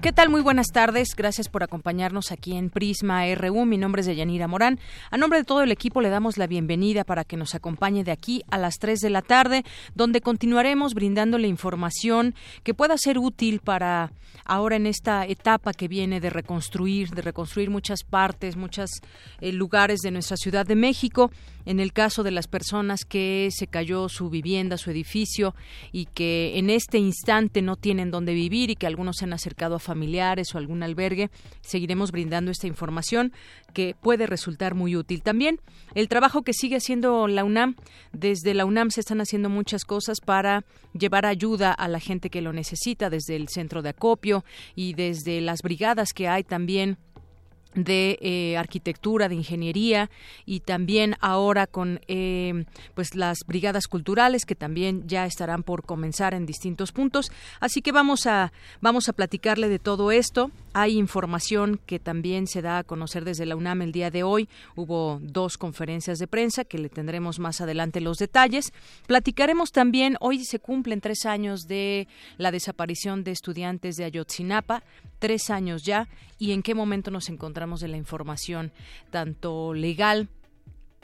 ¿Qué tal? Muy buenas tardes. Gracias por acompañarnos aquí en Prisma RU. Mi nombre es Deyanira Morán. A nombre de todo el equipo le damos la bienvenida para que nos acompañe de aquí a las 3 de la tarde, donde continuaremos brindándole información que pueda ser útil para ahora en esta etapa que viene de reconstruir, de reconstruir muchas partes, muchos eh, lugares de nuestra Ciudad de México. En el caso de las personas que se cayó su vivienda, su edificio y que en este instante no tienen dónde vivir y que algunos se han acercado a familiares o algún albergue, seguiremos brindando esta información que puede resultar muy útil. También el trabajo que sigue haciendo la UNAM, desde la UNAM se están haciendo muchas cosas para llevar ayuda a la gente que lo necesita, desde el centro de acopio y desde las brigadas que hay también de eh, arquitectura, de ingeniería y también ahora con eh, pues las brigadas culturales que también ya estarán por comenzar en distintos puntos. Así que vamos a vamos a platicarle de todo esto. Hay información que también se da a conocer desde la UNAM el día de hoy. Hubo dos conferencias de prensa que le tendremos más adelante los detalles. Platicaremos también hoy se cumplen tres años de la desaparición de estudiantes de Ayotzinapa, tres años ya y en qué momento nos encontramos de la información tanto legal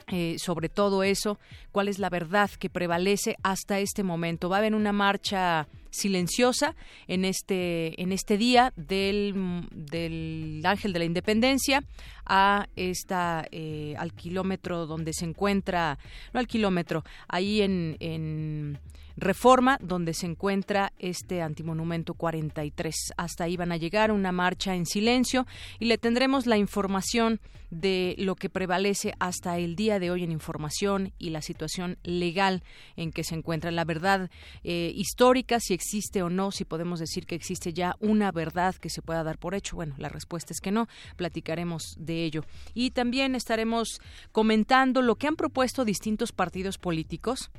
eh, sobre todo eso, cuál es la verdad que prevalece hasta este momento. Va a haber una marcha silenciosa en este en este día del, del Ángel de la Independencia a esta eh, al kilómetro donde se encuentra no al kilómetro ahí en, en Reforma, donde se encuentra este antimonumento 43. Hasta ahí van a llegar una marcha en silencio y le tendremos la información de lo que prevalece hasta el día de hoy en información y la situación legal en que se encuentra. La verdad eh, histórica, si existe o no, si podemos decir que existe ya una verdad que se pueda dar por hecho. Bueno, la respuesta es que no. Platicaremos de ello. Y también estaremos comentando lo que han propuesto distintos partidos políticos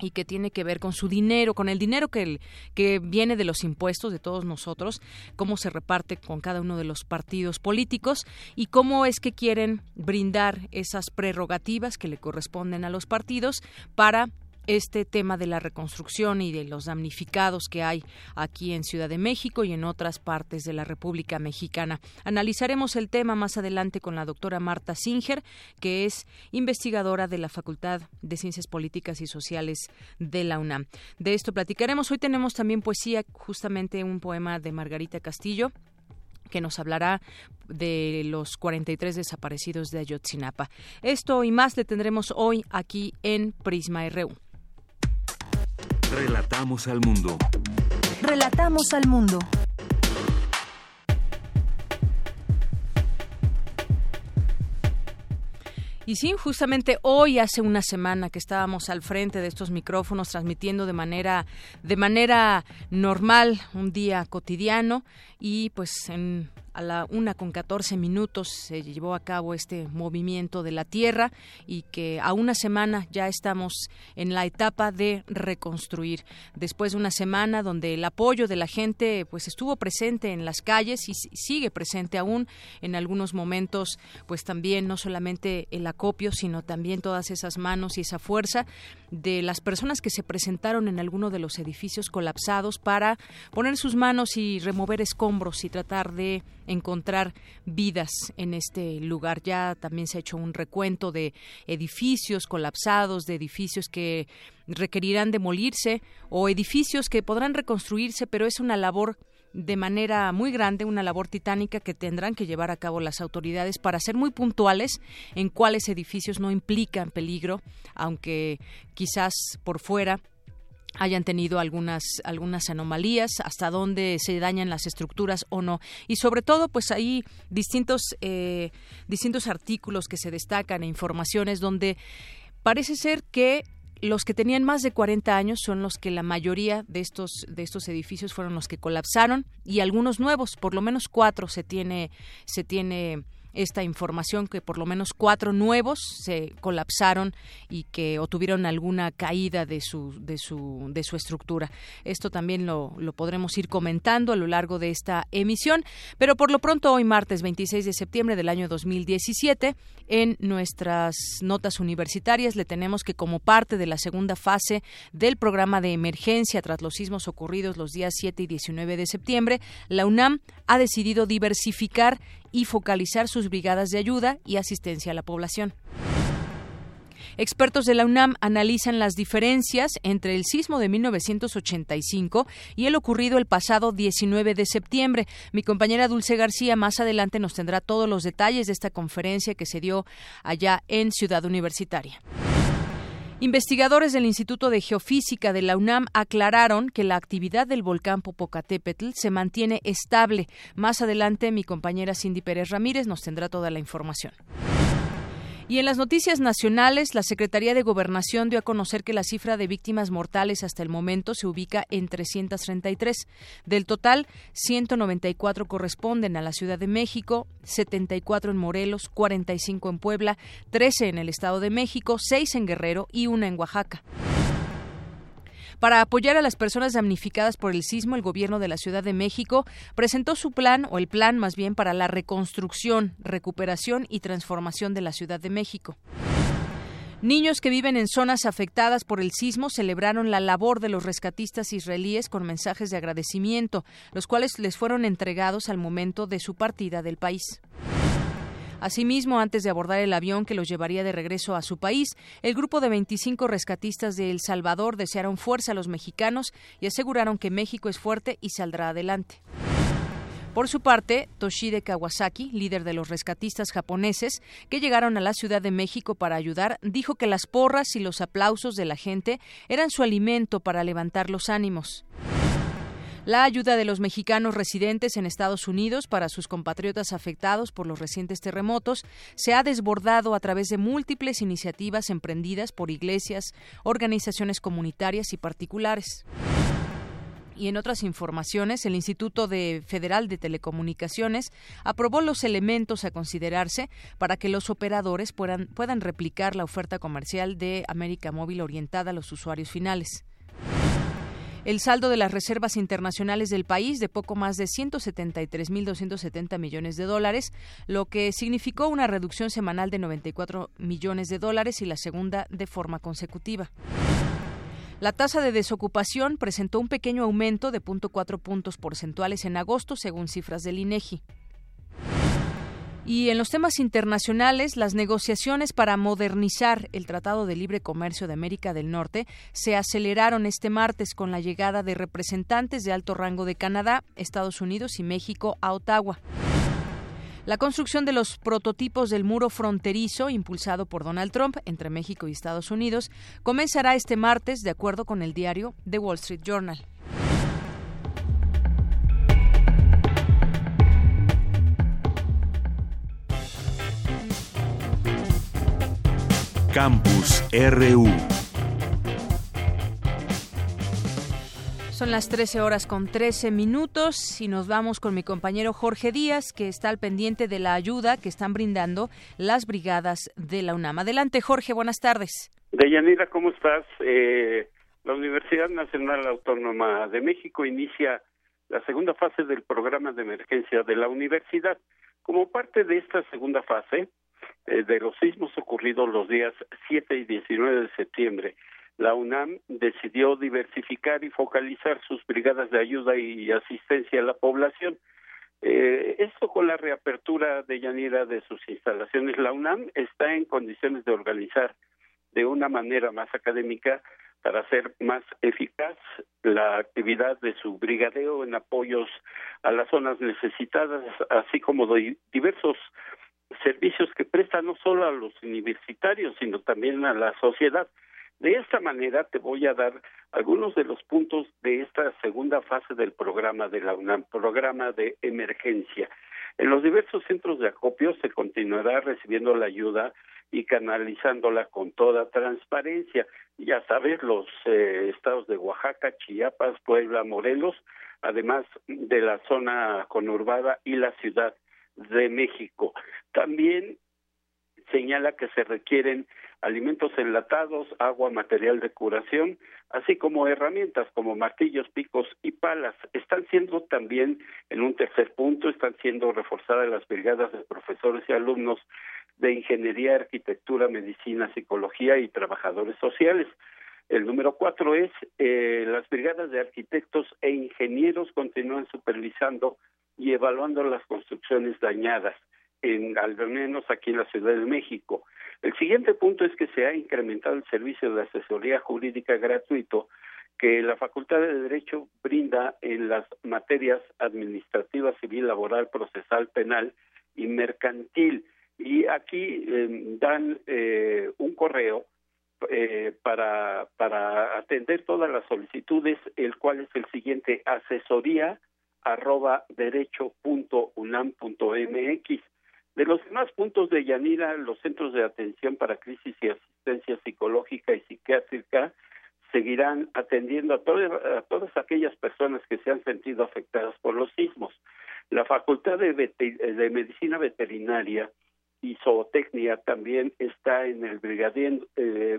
y que tiene que ver con su dinero, con el dinero que, que viene de los impuestos de todos nosotros, cómo se reparte con cada uno de los partidos políticos y cómo es que quieren brindar esas prerrogativas que le corresponden a los partidos para este tema de la reconstrucción y de los damnificados que hay aquí en Ciudad de México y en otras partes de la República Mexicana. Analizaremos el tema más adelante con la doctora Marta Singer, que es investigadora de la Facultad de Ciencias Políticas y Sociales de la UNAM. De esto platicaremos. Hoy tenemos también poesía, justamente un poema de Margarita Castillo que nos hablará de los 43 desaparecidos de Ayotzinapa. Esto y más le tendremos hoy aquí en Prisma RU. Relatamos al mundo. Relatamos al mundo. Y sí, justamente hoy hace una semana que estábamos al frente de estos micrófonos transmitiendo de manera de manera normal, un día cotidiano y pues en a la una con catorce minutos se llevó a cabo este movimiento de la tierra y que a una semana ya estamos en la etapa de reconstruir. Después de una semana donde el apoyo de la gente pues estuvo presente en las calles y sigue presente aún en algunos momentos, pues también no solamente el acopio, sino también todas esas manos y esa fuerza de las personas que se presentaron en alguno de los edificios colapsados para poner sus manos y remover escombros y tratar de encontrar vidas en este lugar. Ya también se ha hecho un recuento de edificios colapsados, de edificios que requerirán demolirse o edificios que podrán reconstruirse, pero es una labor de manera muy grande, una labor titánica que tendrán que llevar a cabo las autoridades para ser muy puntuales en cuáles edificios no implican peligro, aunque quizás por fuera hayan tenido algunas algunas anomalías hasta dónde se dañan las estructuras o no. Y sobre todo pues hay distintos eh, distintos artículos que se destacan e informaciones donde parece ser que los que tenían más de 40 años son los que la mayoría de estos de estos edificios fueron los que colapsaron y algunos nuevos, por lo menos cuatro se tiene se tiene esta información que por lo menos cuatro nuevos se colapsaron y que obtuvieron alguna caída de su de su de su estructura. Esto también lo, lo podremos ir comentando a lo largo de esta emisión, pero por lo pronto hoy martes 26 de septiembre del año 2017 en nuestras notas universitarias le tenemos que como parte de la segunda fase del programa de emergencia tras los sismos ocurridos los días 7 y 19 de septiembre, la UNAM ha decidido diversificar y focalizar sus brigadas de ayuda y asistencia a la población. Expertos de la UNAM analizan las diferencias entre el sismo de 1985 y el ocurrido el pasado 19 de septiembre. Mi compañera Dulce García más adelante nos tendrá todos los detalles de esta conferencia que se dio allá en Ciudad Universitaria. Investigadores del Instituto de Geofísica de la UNAM aclararon que la actividad del volcán Popocatépetl se mantiene estable. Más adelante, mi compañera Cindy Pérez Ramírez nos tendrá toda la información. Y en las noticias nacionales, la Secretaría de Gobernación dio a conocer que la cifra de víctimas mortales hasta el momento se ubica en 333. Del total, 194 corresponden a la Ciudad de México, 74 en Morelos, 45 en Puebla, 13 en el Estado de México, 6 en Guerrero y una en Oaxaca. Para apoyar a las personas damnificadas por el sismo, el gobierno de la Ciudad de México presentó su plan, o el plan más bien, para la reconstrucción, recuperación y transformación de la Ciudad de México. Niños que viven en zonas afectadas por el sismo celebraron la labor de los rescatistas israelíes con mensajes de agradecimiento, los cuales les fueron entregados al momento de su partida del país. Asimismo, antes de abordar el avión que los llevaría de regreso a su país, el grupo de 25 rescatistas de El Salvador desearon fuerza a los mexicanos y aseguraron que México es fuerte y saldrá adelante. Por su parte, Toshide Kawasaki, líder de los rescatistas japoneses que llegaron a la Ciudad de México para ayudar, dijo que las porras y los aplausos de la gente eran su alimento para levantar los ánimos. La ayuda de los mexicanos residentes en Estados Unidos para sus compatriotas afectados por los recientes terremotos se ha desbordado a través de múltiples iniciativas emprendidas por iglesias, organizaciones comunitarias y particulares. Y en otras informaciones, el Instituto de Federal de Telecomunicaciones aprobó los elementos a considerarse para que los operadores puedan, puedan replicar la oferta comercial de América Móvil orientada a los usuarios finales. El saldo de las reservas internacionales del país de poco más de 173.270 millones de dólares, lo que significó una reducción semanal de 94 millones de dólares y la segunda de forma consecutiva. La tasa de desocupación presentó un pequeño aumento de 0.4 puntos porcentuales en agosto, según cifras del INEGI. Y en los temas internacionales, las negociaciones para modernizar el Tratado de Libre Comercio de América del Norte se aceleraron este martes con la llegada de representantes de alto rango de Canadá, Estados Unidos y México a Ottawa. La construcción de los prototipos del muro fronterizo, impulsado por Donald Trump entre México y Estados Unidos, comenzará este martes, de acuerdo con el diario The Wall Street Journal. Campus RU. Son las 13 horas con 13 minutos y nos vamos con mi compañero Jorge Díaz, que está al pendiente de la ayuda que están brindando las brigadas de la UNAM. Adelante, Jorge, buenas tardes. Deyanira, ¿cómo estás? Eh, la Universidad Nacional Autónoma de México inicia la segunda fase del programa de emergencia de la universidad. Como parte de esta segunda fase, eh, de los sismos ocurridos los días 7 y 19 de septiembre, la UNAM decidió diversificar y focalizar sus brigadas de ayuda y asistencia a la población. Eh, esto con la reapertura de Yanira de sus instalaciones, la UNAM está en condiciones de organizar de una manera más académica para hacer más eficaz la actividad de su brigadeo en apoyos a las zonas necesitadas, así como de diversos servicios que presta no solo a los universitarios, sino también a la sociedad. De esta manera te voy a dar algunos de los puntos de esta segunda fase del programa de la UNAM, programa de emergencia. En los diversos centros de acopio se continuará recibiendo la ayuda y canalizándola con toda transparencia. Ya sabes, los eh, estados de Oaxaca, Chiapas, Puebla, Morelos, además de la zona conurbada y la ciudad de México. También señala que se requieren alimentos enlatados, agua, material de curación, así como herramientas como martillos, picos y palas. Están siendo también, en un tercer punto, están siendo reforzadas las brigadas de profesores y alumnos de ingeniería, arquitectura, medicina, psicología y trabajadores sociales. El número cuatro es eh, las brigadas de arquitectos e ingenieros continúan supervisando y evaluando las construcciones dañadas en, al menos aquí en la Ciudad de México. El siguiente punto es que se ha incrementado el servicio de asesoría jurídica gratuito que la Facultad de Derecho brinda en las materias administrativa, civil, laboral, procesal, penal y mercantil. Y aquí em, dan eh, un correo eh, para, para atender todas las solicitudes, el cual es el siguiente, asesoría arroba derecho punto unam punto mx de los demás puntos de Yanira, los centros de atención para crisis y asistencia psicológica y psiquiátrica seguirán atendiendo a, todas aquellas personas que se han sentido afectadas por los sismos. La Facultad de, Medicina Veterinaria y Zootecnia también está en el eh,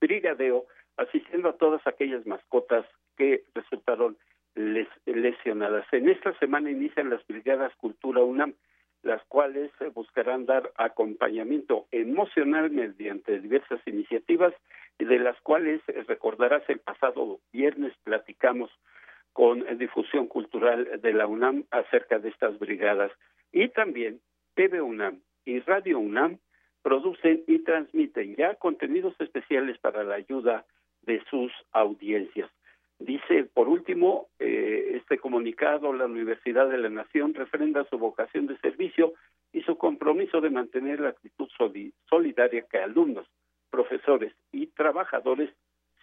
brigadeo asistiendo a todas aquellas mascotas que resultaron lesionadas. En esta semana inician las brigadas Cultura UNAM las cuales eh, buscarán dar acompañamiento emocional mediante diversas iniciativas de las cuales eh, recordarás el pasado viernes platicamos con eh, difusión cultural de la UNAM acerca de estas brigadas y también TV UNAM y Radio UNAM producen y transmiten ya contenidos especiales para la ayuda de sus audiencias. Dice, por último, eh, este comunicado, la Universidad de la Nación refrenda su vocación de servicio y su compromiso de mantener la actitud solidaria que alumnos, profesores y trabajadores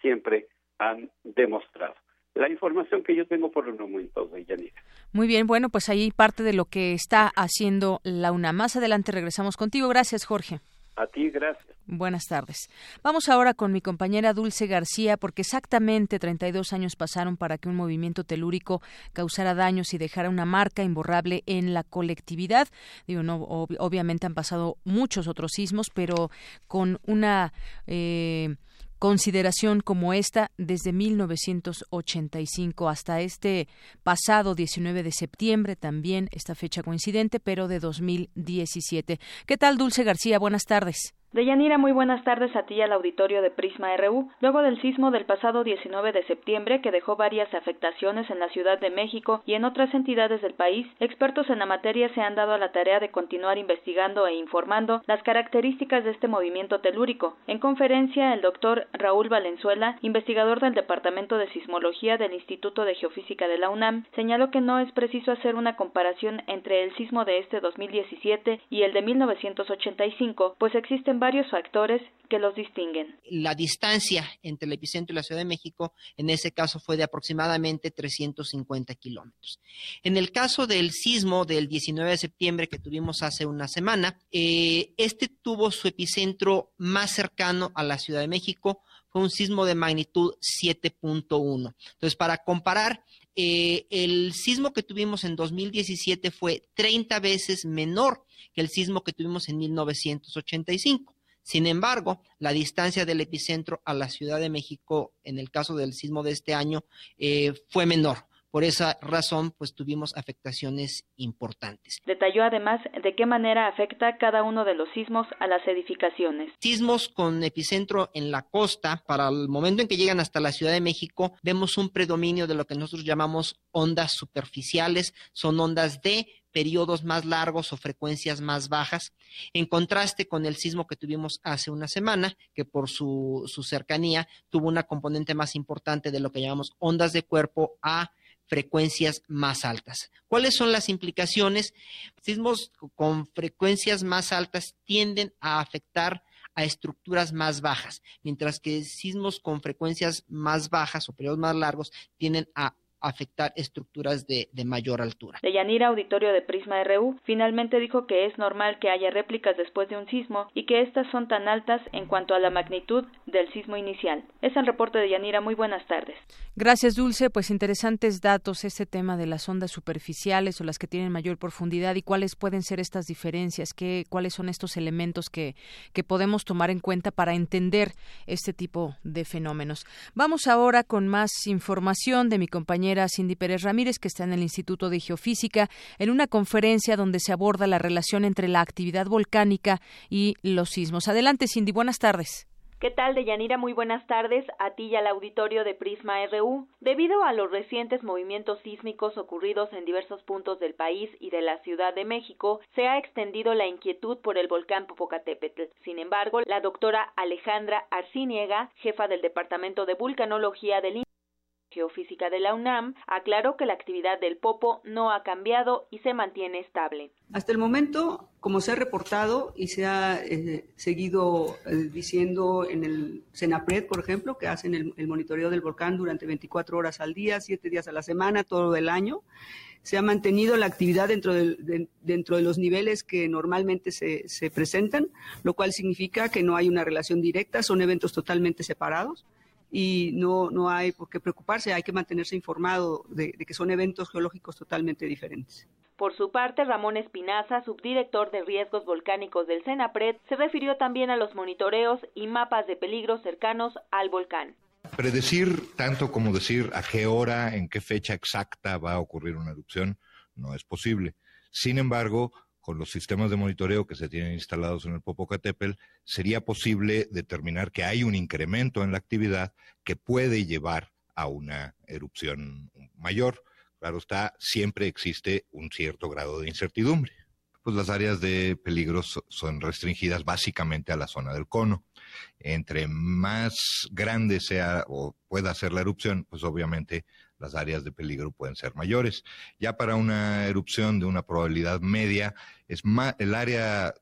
siempre han demostrado. La información que yo tengo por el momento de. Muy bien, bueno, pues ahí parte de lo que está haciendo la UNA. Más adelante regresamos contigo. Gracias, Jorge. A ti, gracias. Buenas tardes. Vamos ahora con mi compañera Dulce García, porque exactamente 32 años pasaron para que un movimiento telúrico causara daños y dejara una marca imborrable en la colectividad. Digo, no, obviamente han pasado muchos otros sismos, pero con una eh, consideración como esta desde 1985 hasta este pasado 19 de septiembre, también esta fecha coincidente, pero de 2017. ¿Qué tal, Dulce García? Buenas tardes. Deyanira, muy buenas tardes a ti y al auditorio de Prisma RU. Luego del sismo del pasado 19 de septiembre, que dejó varias afectaciones en la Ciudad de México y en otras entidades del país, expertos en la materia se han dado a la tarea de continuar investigando e informando las características de este movimiento telúrico. En conferencia, el doctor Raúl Valenzuela, investigador del Departamento de Sismología del Instituto de Geofísica de la UNAM, señaló que no es preciso hacer una comparación entre el sismo de este 2017 y el de 1985, pues existen varios factores que los distinguen. La distancia entre el epicentro y la Ciudad de México en ese caso fue de aproximadamente 350 kilómetros. En el caso del sismo del 19 de septiembre que tuvimos hace una semana, eh, este tuvo su epicentro más cercano a la Ciudad de México, fue un sismo de magnitud 7.1. Entonces, para comparar, eh, el sismo que tuvimos en 2017 fue 30 veces menor que el sismo que tuvimos en 1985. Sin embargo, la distancia del epicentro a la Ciudad de México, en el caso del sismo de este año, eh, fue menor. Por esa razón, pues tuvimos afectaciones importantes. Detalló además de qué manera afecta cada uno de los sismos a las edificaciones. Sismos con epicentro en la costa, para el momento en que llegan hasta la Ciudad de México, vemos un predominio de lo que nosotros llamamos ondas superficiales, son ondas de periodos más largos o frecuencias más bajas, en contraste con el sismo que tuvimos hace una semana, que por su, su cercanía tuvo una componente más importante de lo que llamamos ondas de cuerpo a frecuencias más altas. ¿Cuáles son las implicaciones? Sismos con frecuencias más altas tienden a afectar a estructuras más bajas, mientras que sismos con frecuencias más bajas o periodos más largos tienen a afectar estructuras de, de mayor altura. Deyanira, auditorio de Prisma RU, finalmente dijo que es normal que haya réplicas después de un sismo y que estas son tan altas en cuanto a la magnitud del sismo inicial. Es el reporte de Yanira. Muy buenas tardes. Gracias, Dulce. Pues interesantes datos este tema de las ondas superficiales o las que tienen mayor profundidad y cuáles pueden ser estas diferencias, qué, cuáles son estos elementos que, que podemos tomar en cuenta para entender este tipo de fenómenos. Vamos ahora con más información de mi compañero Cindy Pérez Ramírez, que está en el Instituto de Geofísica, en una conferencia donde se aborda la relación entre la actividad volcánica y los sismos. Adelante, Cindy, buenas tardes. ¿Qué tal, Deyanira? Muy buenas tardes a ti y al auditorio de Prisma RU. Debido a los recientes movimientos sísmicos ocurridos en diversos puntos del país y de la Ciudad de México, se ha extendido la inquietud por el volcán Popocatépetl. Sin embargo, la doctora Alejandra Arciniega, jefa del Departamento de Vulcanología del Geofísica de la UNAM aclaró que la actividad del Popo no ha cambiado y se mantiene estable. Hasta el momento, como se ha reportado y se ha eh, seguido eh, diciendo en el CENAPRED, por ejemplo, que hacen el, monitoreo del volcán durante 24 horas al día, 7 días a la semana, todo el año, se ha mantenido la actividad dentro de, dentro de los niveles que normalmente se, se presentan, lo cual significa que no hay una relación directa, son eventos totalmente separados y no, no hay por qué preocuparse, hay que mantenerse informado de, que son eventos geológicos totalmente diferentes. Por su parte, Ramón Espinaza, subdirector de riesgos volcánicos del CENAPRED, se refirió también a los monitoreos y mapas de peligros cercanos al volcán. Predecir tanto como decir a qué hora, en qué fecha exacta va a ocurrir una erupción, no es posible. Sin embargo, con los sistemas de monitoreo que se tienen instalados en el Popocatépetl, sería posible determinar que hay un incremento en la actividad que puede llevar a una erupción mayor. Claro está, siempre existe un cierto grado de incertidumbre. Pues las áreas de peligro son restringidas básicamente a la zona del cono. Entre más grande sea o pueda ser la erupción, pues obviamente las áreas de peligro pueden ser mayores. Ya para una erupción de una probabilidad media, es más, el área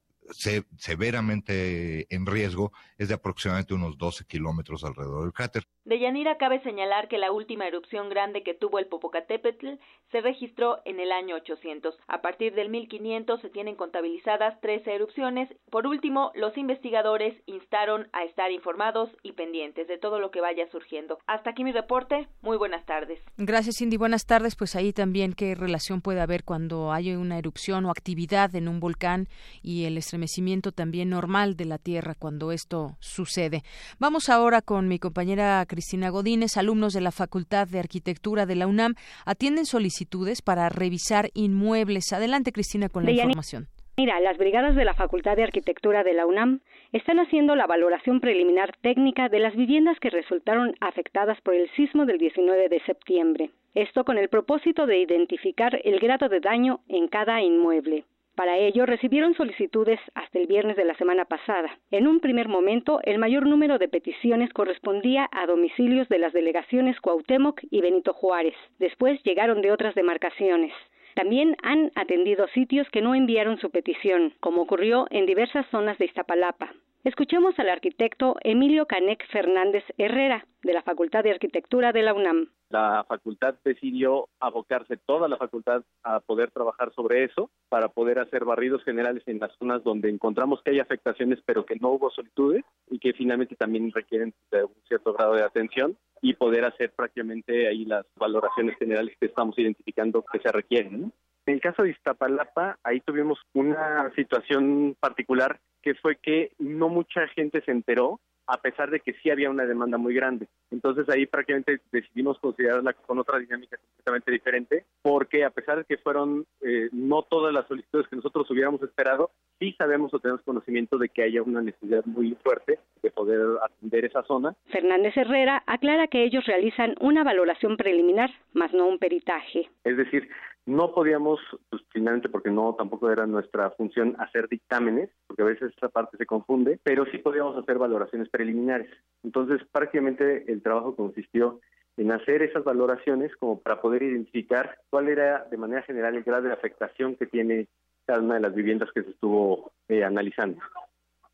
severamente en riesgo es de aproximadamente unos 12 kilómetros alrededor del cráter. De Yanira cabe señalar que la última erupción grande que tuvo el Popocatépetl se registró en el año 800. A partir del 1500 se tienen contabilizadas 13 erupciones. Por último, los investigadores instaron a estar informados y pendientes de todo lo que vaya surgiendo. Hasta aquí mi reporte. Muy buenas tardes. Gracias, Cindy. Buenas tardes. Pues ahí también qué relación puede haber cuando hay una erupción o actividad en un volcán y el estremecimiento también normal de la Tierra cuando esto sucede. Vamos ahora con mi compañera Cristina Godínez. Alumnos de la Facultad de Arquitectura de la UNAM atienden solicitudes para revisar inmuebles. Adelante, Cristina, con la información. Mira, las brigadas de la Facultad de Arquitectura de la UNAM están haciendo la valoración preliminar técnica de las viviendas que resultaron afectadas por el sismo del 19 de septiembre. Esto con el propósito de identificar el grado de daño en cada inmueble. Para ello recibieron solicitudes hasta el viernes de la semana pasada. En un primer momento, el mayor número de peticiones correspondía a domicilios de las delegaciones Cuauhtémoc y Benito Juárez. Después llegaron de otras demarcaciones. También han atendido sitios que no enviaron su petición, como ocurrió en diversas zonas de Iztapalapa. Escuchemos al arquitecto Emilio Canec Fernández Herrera, de la Facultad de Arquitectura de la UNAM la facultad decidió abocarse toda la facultad a poder trabajar sobre eso para poder hacer barridos generales en las zonas donde encontramos que hay afectaciones pero que no hubo solitudes y que finalmente también requieren de un cierto grado de atención y poder hacer prácticamente ahí las valoraciones generales que estamos identificando que se requieren. En el caso de Iztapalapa, ahí tuvimos una situación particular que fue que no mucha gente se enteró a pesar de que sí había una demanda muy grande. Entonces ahí prácticamente decidimos considerarla con otra dinámica completamente diferente, porque a pesar de que fueron eh, no todas las solicitudes que nosotros hubiéramos esperado, sí sabemos o tenemos conocimiento de que haya una necesidad muy fuerte de poder atender esa zona. Fernández Herrera aclara que ellos realizan una valoración preliminar, más no un peritaje. Es decir, no podíamos, pues finalmente porque no tampoco era nuestra función hacer dictámenes, porque a veces esa parte se confunde, pero sí podíamos hacer valoraciones preliminares. Entonces, prácticamente el trabajo consistió en hacer esas valoraciones como para poder identificar cuál era de manera general el grado de afectación que tiene cada una de las viviendas que se estuvo eh, analizando.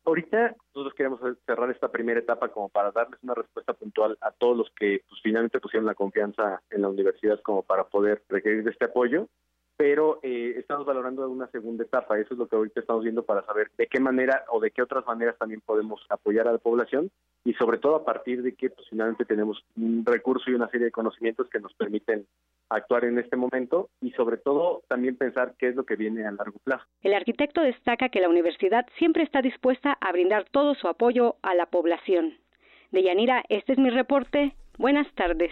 Ahorita nosotros queremos cerrar esta primera etapa como para darles una respuesta puntual a todos los que pues, finalmente pusieron la confianza en la universidad como para poder requerir de este apoyo pero eh, estamos valorando una segunda etapa. Eso es lo que ahorita estamos viendo para saber de qué manera o de qué otras maneras también podemos apoyar a la población y sobre todo a partir de que pues, finalmente tenemos un recurso y una serie de conocimientos que nos permiten actuar en este momento y sobre todo también pensar qué es lo que viene a largo plazo. El arquitecto destaca que la universidad siempre está dispuesta a brindar todo su apoyo a la población. De Yanira, este es mi reporte. Buenas tardes.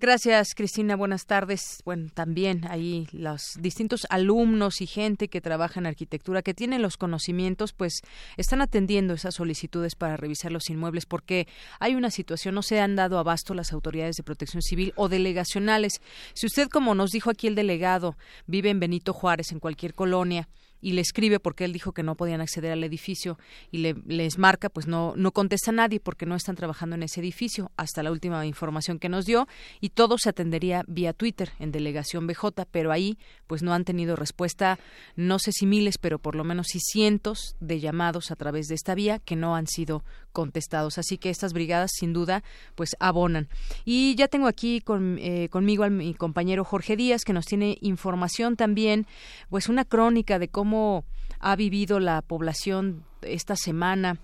Gracias, Cristina. Buenas tardes. Bueno, también ahí los distintos alumnos y gente que trabaja en arquitectura, que tienen los conocimientos, pues están atendiendo esas solicitudes para revisar los inmuebles, porque hay una situación, no se han dado abasto las autoridades de protección civil o delegacionales. Si usted, como nos dijo aquí el delegado, vive en Benito Juárez, en cualquier colonia, y le escribe porque él dijo que no podían acceder al edificio y le, les marca, pues no, no contesta nadie porque no están trabajando en ese edificio hasta la última información que nos dio y todo se atendería vía Twitter en delegación BJ, pero ahí pues no han tenido respuesta, no sé si miles, pero por lo menos sí cientos de llamados a través de esta vía que no han sido contestados. Así que estas brigadas sin duda pues abonan. Y ya tengo aquí con, eh, conmigo a mi compañero Jorge Díaz que nos tiene información también, pues una crónica de cómo cómo ha vivido la población esta semana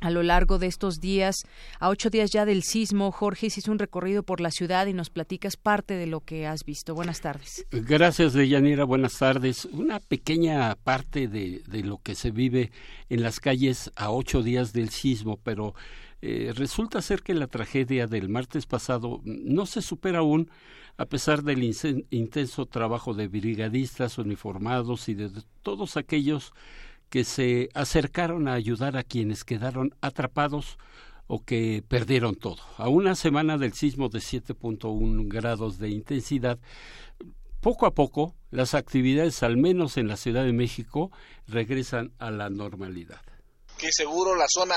a lo largo de estos días, a ocho días ya del sismo. Jorge, hiciste un recorrido por la ciudad y nos platicas parte de lo que has visto. Buenas tardes. Gracias, Deyanira. Buenas tardes. Una pequeña parte de, de lo que se vive en las calles a ocho días del sismo, pero eh, resulta ser que la tragedia del martes pasado no se supera aún a pesar del intenso trabajo de brigadistas uniformados y de todos aquellos que se acercaron a ayudar a quienes quedaron atrapados o que perdieron todo. A una semana del sismo de 7.1 grados de intensidad, poco a poco las actividades, al menos en la Ciudad de México, regresan a la normalidad. Que seguro la zona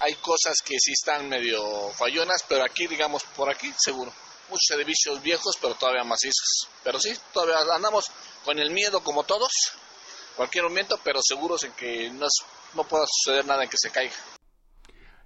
hay cosas que sí están medio fallonas, pero aquí, digamos, por aquí, seguro muchos edificios viejos, pero todavía macizos. Pero sí, todavía andamos con el miedo como todos, cualquier momento, pero seguros en que no, no pueda suceder nada en que se caiga.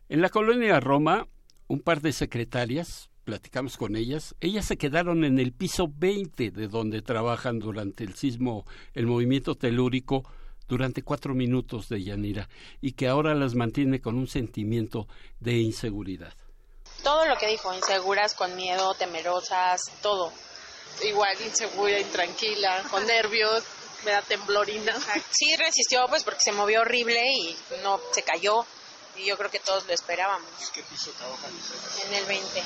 En la colonia Roma, un par de secretarias, platicamos con ellas, ellas se quedaron en el piso 20 de donde trabajan durante el sismo, el movimiento telúrico, durante cuatro minutos de Yanira, y que ahora las mantiene con un sentimiento de inseguridad todo lo que dijo, inseguras, con miedo, temerosas, todo. Igual insegura, intranquila, con nervios, me da temblorina. Sí resistió pues porque se movió horrible y no se cayó y yo creo que todos lo esperábamos. ¿Qué piso trabajan En el 20.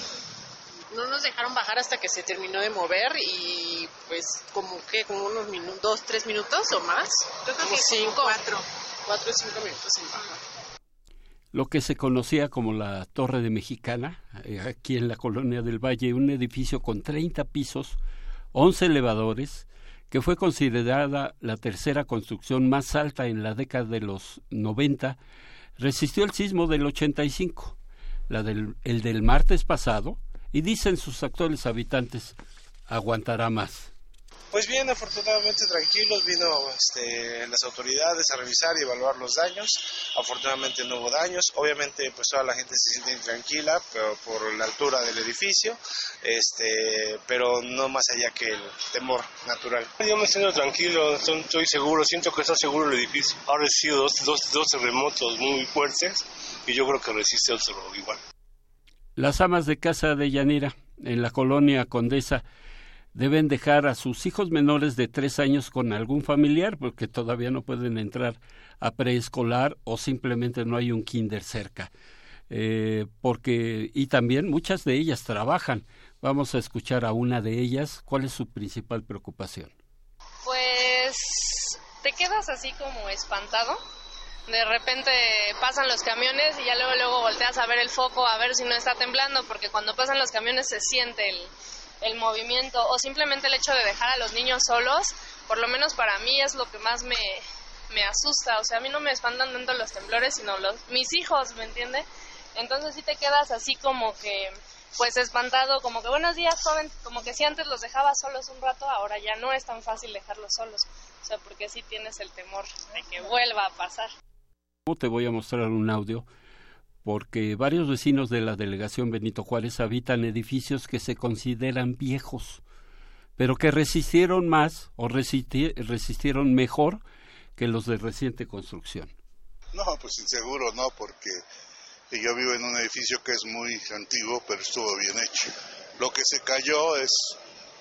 No nos dejaron bajar hasta que se terminó de mover y pues como que como unos minutos, dos, tres minutos o más. como cinco. Cuatro. Cuatro o cinco minutos sin bajar lo que se conocía como la Torre de Mexicana, eh, aquí en la colonia del Valle, un edificio con 30 pisos, 11 elevadores, que fue considerada la tercera construcción más alta en la década de los 90, resistió el sismo del 85, la del, el del martes pasado, y dicen sus actuales habitantes, aguantará más. Pues bien, afortunadamente tranquilos, vino este, las autoridades a revisar y evaluar los daños. Afortunadamente no hubo daños. Obviamente, pues toda la gente se siente intranquila pero por la altura del edificio, este, pero no más allá que el temor natural. Yo me siento tranquilo, estoy seguro, siento que está seguro el edificio. Ha resistido dos, dos, dos terremotos muy fuertes y yo creo que resiste otro igual. Las amas de casa de Yanira, en la colonia Condesa, deben dejar a sus hijos menores de tres años con algún familiar porque todavía no pueden entrar a preescolar o simplemente no hay un kinder cerca. Eh, porque y también muchas de ellas trabajan. Vamos a escuchar a una de ellas. ¿Cuál es su principal preocupación? Pues te quedas así como espantado. De repente pasan los camiones y ya luego luego volteas a ver el foco a ver si no está temblando porque cuando pasan los camiones se siente el, el movimiento o simplemente el hecho de dejar a los niños solos, por lo menos para mí es lo que más me, me asusta. O sea, a mí no me espantan tanto los temblores, sino los, mis hijos, ¿me entiende? Entonces sí te quedas así como que, pues espantado, como que buenos días, joven, como que si antes los dejaba solos un rato, ahora ya no es tan fácil dejarlos solos. O sea, porque sí tienes el temor de que vuelva a pasar. Te voy a mostrar un audio porque varios vecinos de la delegación Benito Juárez habitan edificios que se consideran viejos, pero que resistieron más o resistieron mejor que los de reciente construcción. No, pues inseguro no, porque yo vivo en un edificio que es muy antiguo, pero estuvo bien hecho. Lo que se cayó es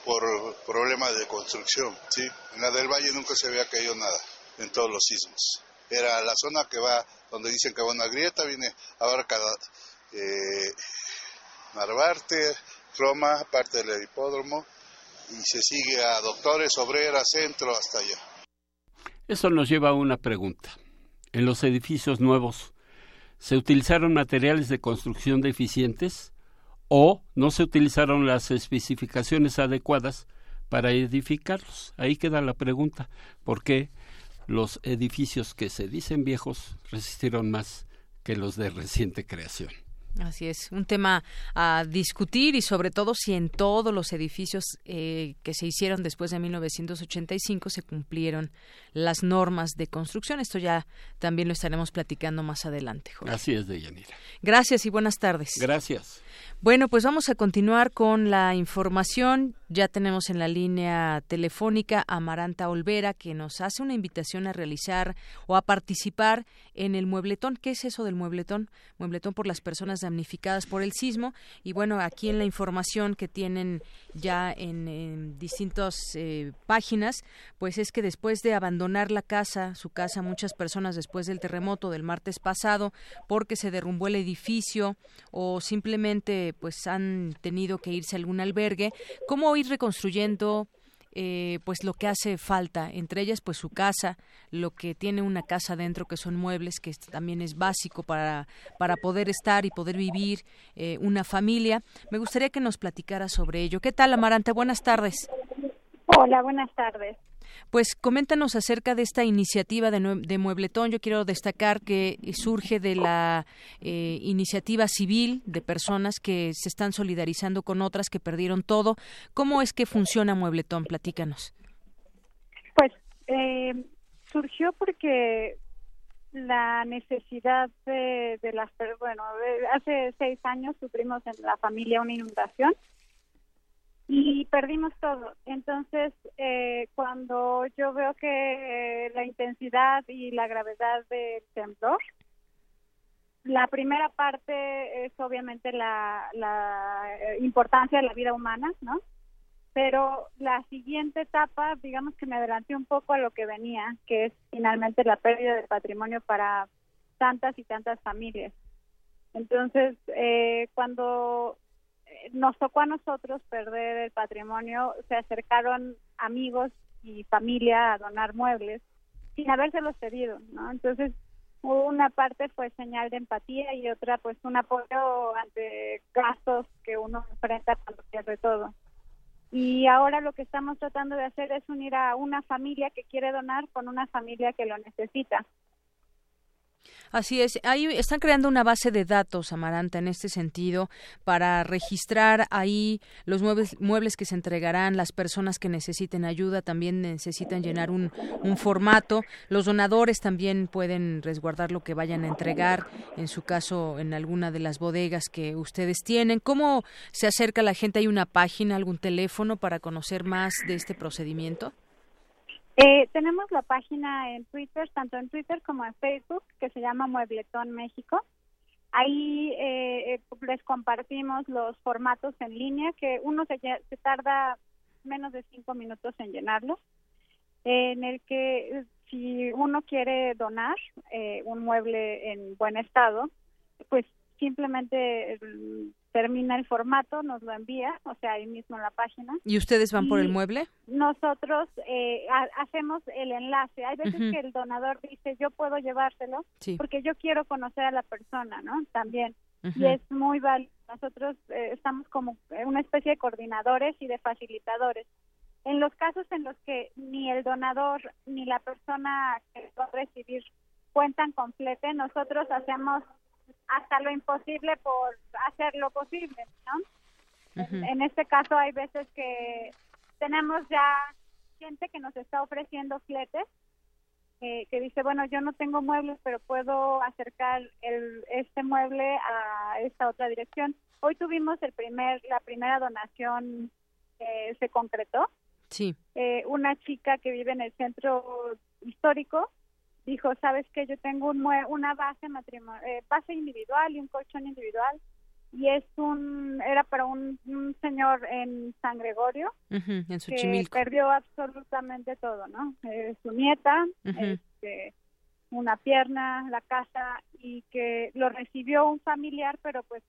por problemas de construcción, ¿sí? En la del Valle nunca se había caído nada, en todos los sismos. Era la zona que va, donde dicen que va una grieta, viene abarca eh, Narvarte, Roma, parte del hipódromo, y se sigue a Doctores, Obrera, Centro, hasta allá. Eso nos lleva a una pregunta. En los edificios nuevos, ¿se utilizaron materiales de construcción deficientes? o no se utilizaron las especificaciones adecuadas para edificarlos. Ahí queda la pregunta, ¿por qué los edificios que se dicen viejos resistieron más que los de reciente creación? Así es, un tema a discutir y sobre todo si en todos los edificios eh, que se hicieron después de 1985 se cumplieron las normas de construcción. Esto ya también lo estaremos platicando más adelante. Así es, Deyanira. Gracias y buenas tardes. Gracias. Bueno, pues vamos a continuar con la información. Ya tenemos en la línea telefónica a Maranta Olvera, que nos hace una invitación a realizar o a participar en el muebletón. ¿Qué es eso del muebletón? Muebletón por las personas damnificadas por el sismo. Y bueno, aquí en la información que tienen ya en, distintas eh, páginas, pues es que después de abandonar la casa, su casa, muchas personas después del terremoto del martes pasado, porque se derrumbó el edificio o simplemente pues han tenido que irse a algún albergue, cómo ir reconstruyendo eh, pues lo que hace falta, entre ellas pues su casa, lo que tiene una casa dentro que son muebles, que también es básico para, para poder estar y poder vivir eh, una familia. Me gustaría que nos platicara sobre ello. ¿Qué tal, Amarante? Buenas tardes. Hola, buenas tardes. Pues coméntanos acerca de esta iniciativa de, Muebletón. Yo quiero destacar que surge de la eh, iniciativa civil de personas que se están solidarizando con otras que perdieron todo. ¿Cómo es que funciona Muebletón? Platícanos. Pues eh, surgió porque la necesidad de, de las bueno hace seis años sufrimos en la familia una inundación y perdimos todo. Entonces, eh, cuando yo veo que eh, la intensidad y la gravedad del temblor, la primera parte es obviamente la, la eh, importancia de la vida humana, ¿no? Pero la siguiente etapa, digamos que me adelanté un poco a lo que venía, que es finalmente la pérdida de patrimonio para tantas y tantas familias. Entonces, eh, cuando nos tocó a nosotros perder el patrimonio, se acercaron amigos y familia a donar muebles sin habérselos pedido, ¿no? Entonces, una parte fue señal de empatía y otra pues un apoyo ante gastos que uno enfrenta cuando pierde todo. Y ahora lo que estamos tratando de hacer es unir a una familia que quiere donar con una familia que lo necesita. Así es, ahí están creando una base de datos, Amaranta, en este sentido, para registrar ahí los muebles, muebles que se entregarán, las personas que necesiten ayuda también necesitan llenar un, un formato, los donadores también pueden resguardar lo que vayan a entregar, en su caso, en alguna de las bodegas que ustedes tienen. ¿Cómo se acerca la gente? ¿Hay una página, algún teléfono para conocer más de este procedimiento? Eh, tenemos la página en Twitter, tanto en Twitter como en Facebook, que se llama Muebletón México. Ahí eh, eh, les compartimos los formatos en línea, que uno se, se tarda menos de cinco minutos en llenarlos, en el que si uno quiere donar un mueble en buen estado, pues simplemente termina el formato, nos lo envía, o sea, ahí mismo en la página. ¿Y ustedes van por el mueble? Nosotros eh, hacemos el enlace. Hay veces que el donador dice, yo puedo llevárselo porque yo quiero conocer a la persona, ¿no? También. Y es muy válido. Nosotros eh, estamos como una especie de coordinadores y de facilitadores. En los casos en los que ni el donador ni la persona que va a recibir cuentan complete, nosotros hacemos hasta lo imposible por hacer lo posible, ¿no? en, este caso hay veces que tenemos ya gente que nos está ofreciendo fletes eh, que dice, bueno, yo no tengo muebles, pero puedo acercar el, este mueble a esta otra dirección. Hoy tuvimos el primer, la primera donación eh, se concretó. Sí. Eh, una chica que vive en el centro histórico dijo, sabes que yo tengo un mue una base eh, base individual y un colchón individual y es un era para un, señor en San Gregorio en que perdió absolutamente todo, ¿no? Eh, su nieta, este, una pierna, la casa y que lo recibió un familiar, pero pues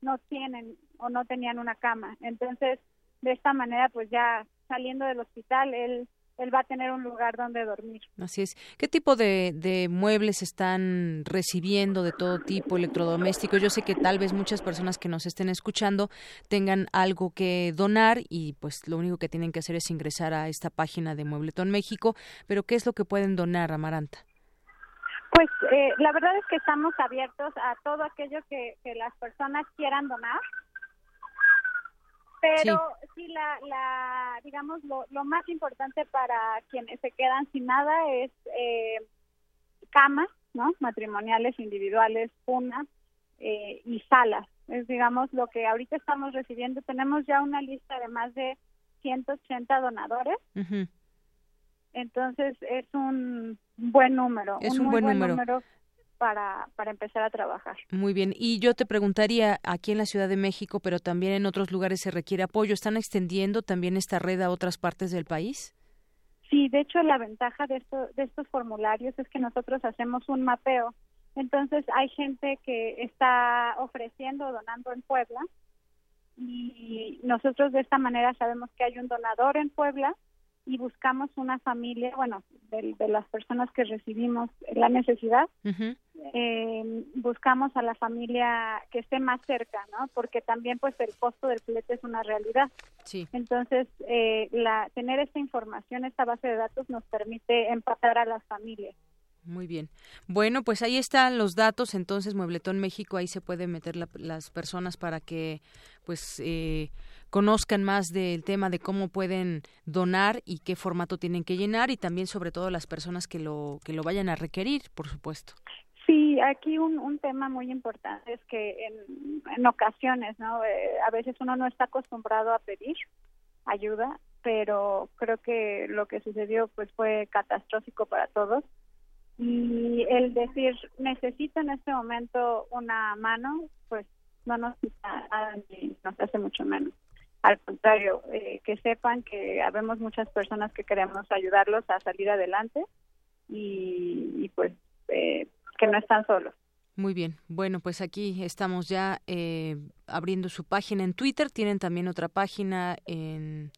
no tienen o no tenían una cama. Entonces, de esta manera, pues ya saliendo del hospital, él él va a tener un lugar donde dormir. Así es. ¿Qué tipo de, de, muebles están recibiendo de todo tipo, electrodomésticos? Yo sé que tal vez muchas personas que nos estén escuchando tengan algo que donar y pues lo único que tienen que hacer es ingresar a esta página de Muebletón México, pero ¿qué es lo que pueden donar, Amaranta? Pues eh, la verdad es que estamos abiertos a todo aquello que, que las personas quieran donar pero sí, la, la, digamos, lo, lo, más importante para quienes se quedan sin nada es eh, camas, ¿no? Matrimoniales, individuales, cunas eh, y salas. Es, digamos, lo que ahorita estamos recibiendo. Tenemos ya una lista de más de 180 donadores. Entonces, es un buen número. Es un, buen, número para, para empezar a trabajar. Muy bien. Y yo te preguntaría, aquí en la Ciudad de México, pero también en otros lugares se requiere apoyo, ¿están extendiendo también esta red a otras partes del país? Sí, de hecho la ventaja de, esto, de estos formularios es que nosotros hacemos un mapeo. Entonces hay gente que está ofreciendo, donando en Puebla y nosotros de esta manera sabemos que hay un donador en Puebla y buscamos una familia, bueno, de, las personas que recibimos la necesidad, eh, buscamos a la familia que esté más cerca, ¿no? Porque también pues el costo del flete es una realidad. Sí. Entonces, eh, la, tener esta información, esta base de datos nos permite empatar a las familias. Muy bien. Bueno, pues ahí están los datos. Entonces, Muebletón México, ahí se pueden meter las personas para que, pues, eh, conozcan más del tema de cómo pueden donar y qué formato tienen que llenar y también sobre todo las personas que lo que lo vayan a requerir, por supuesto. Sí, aquí un, un tema muy importante es que en, ocasiones, ¿no? Eh, a veces uno no está acostumbrado a pedir ayuda, pero creo que lo que sucedió pues fue catastrófico para todos y el decir necesito en este momento una mano, pues no nos nos hace mucho menos al contrario, eh, que sepan que habemos muchas personas que queremos ayudarlos a salir adelante y, pues eh, que no están solos. Muy bien. Bueno, pues aquí estamos ya eh, abriendo su página en Twitter. Tienen también otra página en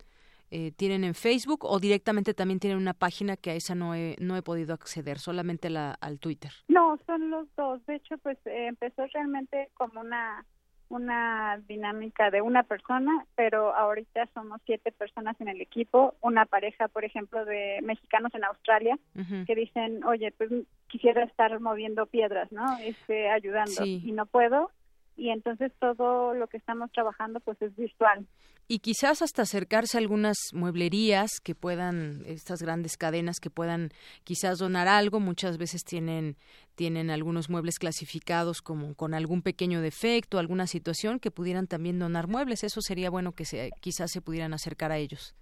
tienen en Facebook o directamente también tienen una página que a esa no he, no he podido acceder, solamente la, al Twitter. No, son los dos. De hecho, pues empezó realmente como una una dinámica de una persona, pero ahorita somos siete personas en el equipo, una pareja, por ejemplo, de mexicanos en Australia, que dicen, oye, pues quisiera estar moviendo piedras, ¿no? Este, ayudando, y no puedo, y entonces todo lo que estamos trabajando pues es virtual. Y quizás hasta acercarse a algunas mueblerías que puedan, estas grandes cadenas que puedan quizás donar algo, muchas veces tienen, tienen algunos muebles clasificados como con algún pequeño defecto, alguna situación que pudieran también donar muebles, eso sería bueno que se, quizás se pudieran acercar a ellos.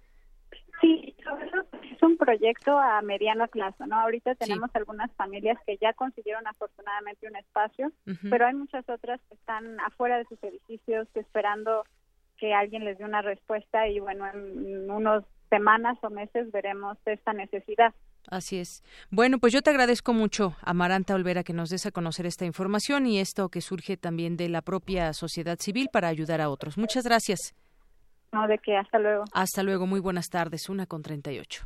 Proyecto a mediano plazo, ¿no? Ahorita tenemos algunas familias que ya consiguieron afortunadamente un espacio, pero hay muchas otras que están afuera de sus edificios esperando que alguien les dé una respuesta y bueno, en unos semanas o meses veremos esta necesidad. Así es. Bueno, pues yo te agradezco mucho, Amaranta Olvera, que nos des a conocer esta información y esto que surge también de la propia sociedad civil para ayudar a otros. Muchas gracias. No, de qué, hasta luego. Hasta luego, muy buenas tardes, una con treinta y ocho.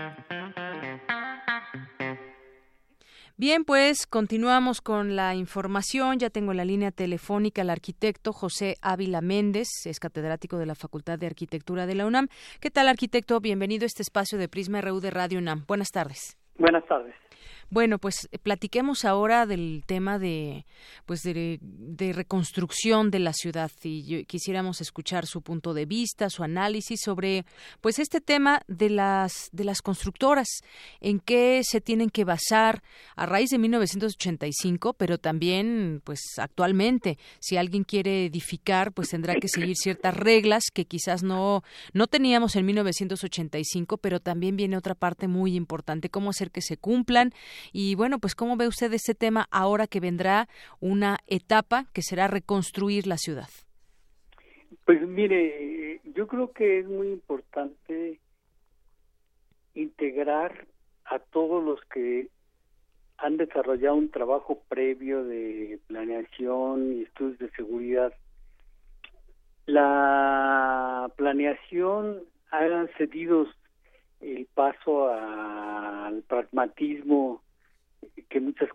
Bien, pues continuamos con la información. Ya tengo en la línea telefónica al arquitecto José Ávila Méndez, es catedrático de la Facultad de Arquitectura de la UNAM. ¿Qué tal, arquitecto? Bienvenido a este espacio de Prisma RU de Radio UNAM. Buenas tardes. Buenas tardes. Bueno, pues eh, platiquemos ahora del tema de, pues de, reconstrucción de la ciudad y quisiéramos escuchar su punto de vista, su análisis sobre, pues este tema de las de las constructoras, en qué se tienen que basar a raíz de 1985, pero también, pues actualmente, si alguien quiere edificar, pues tendrá que seguir ciertas reglas que quizás no no teníamos en 1985, pero también viene otra parte muy importante, cómo hacer que se cumplan y bueno, pues ¿cómo ve usted este tema ahora que vendrá una etapa que será reconstruir la ciudad? Pues mire, yo creo que es muy importante integrar a todos los que han desarrollado un trabajo previo de planeación y estudios de seguridad. La planeación ha cedido el paso al pragmatismo que en muchos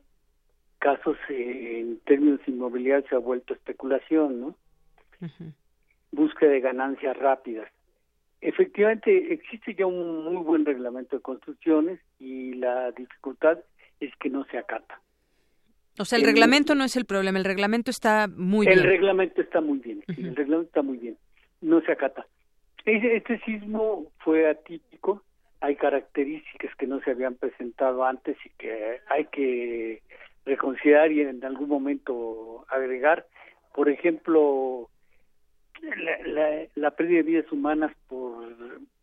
casos eh, en términos inmobiliarios se ha vuelto especulación, ¿no? Búsqueda de ganancias rápidas. Efectivamente, existe ya un muy buen reglamento de construcciones y la dificultad es que no se acata. O sea, el, reglamento no es el problema, el reglamento está muy bien. El reglamento está muy bien, el reglamento está muy bien, no se acata. Este sismo fue atípico, hay características que no se habían presentado antes y que hay que reconsiderar y en algún momento agregar. Por ejemplo, la, pérdida de vidas humanas por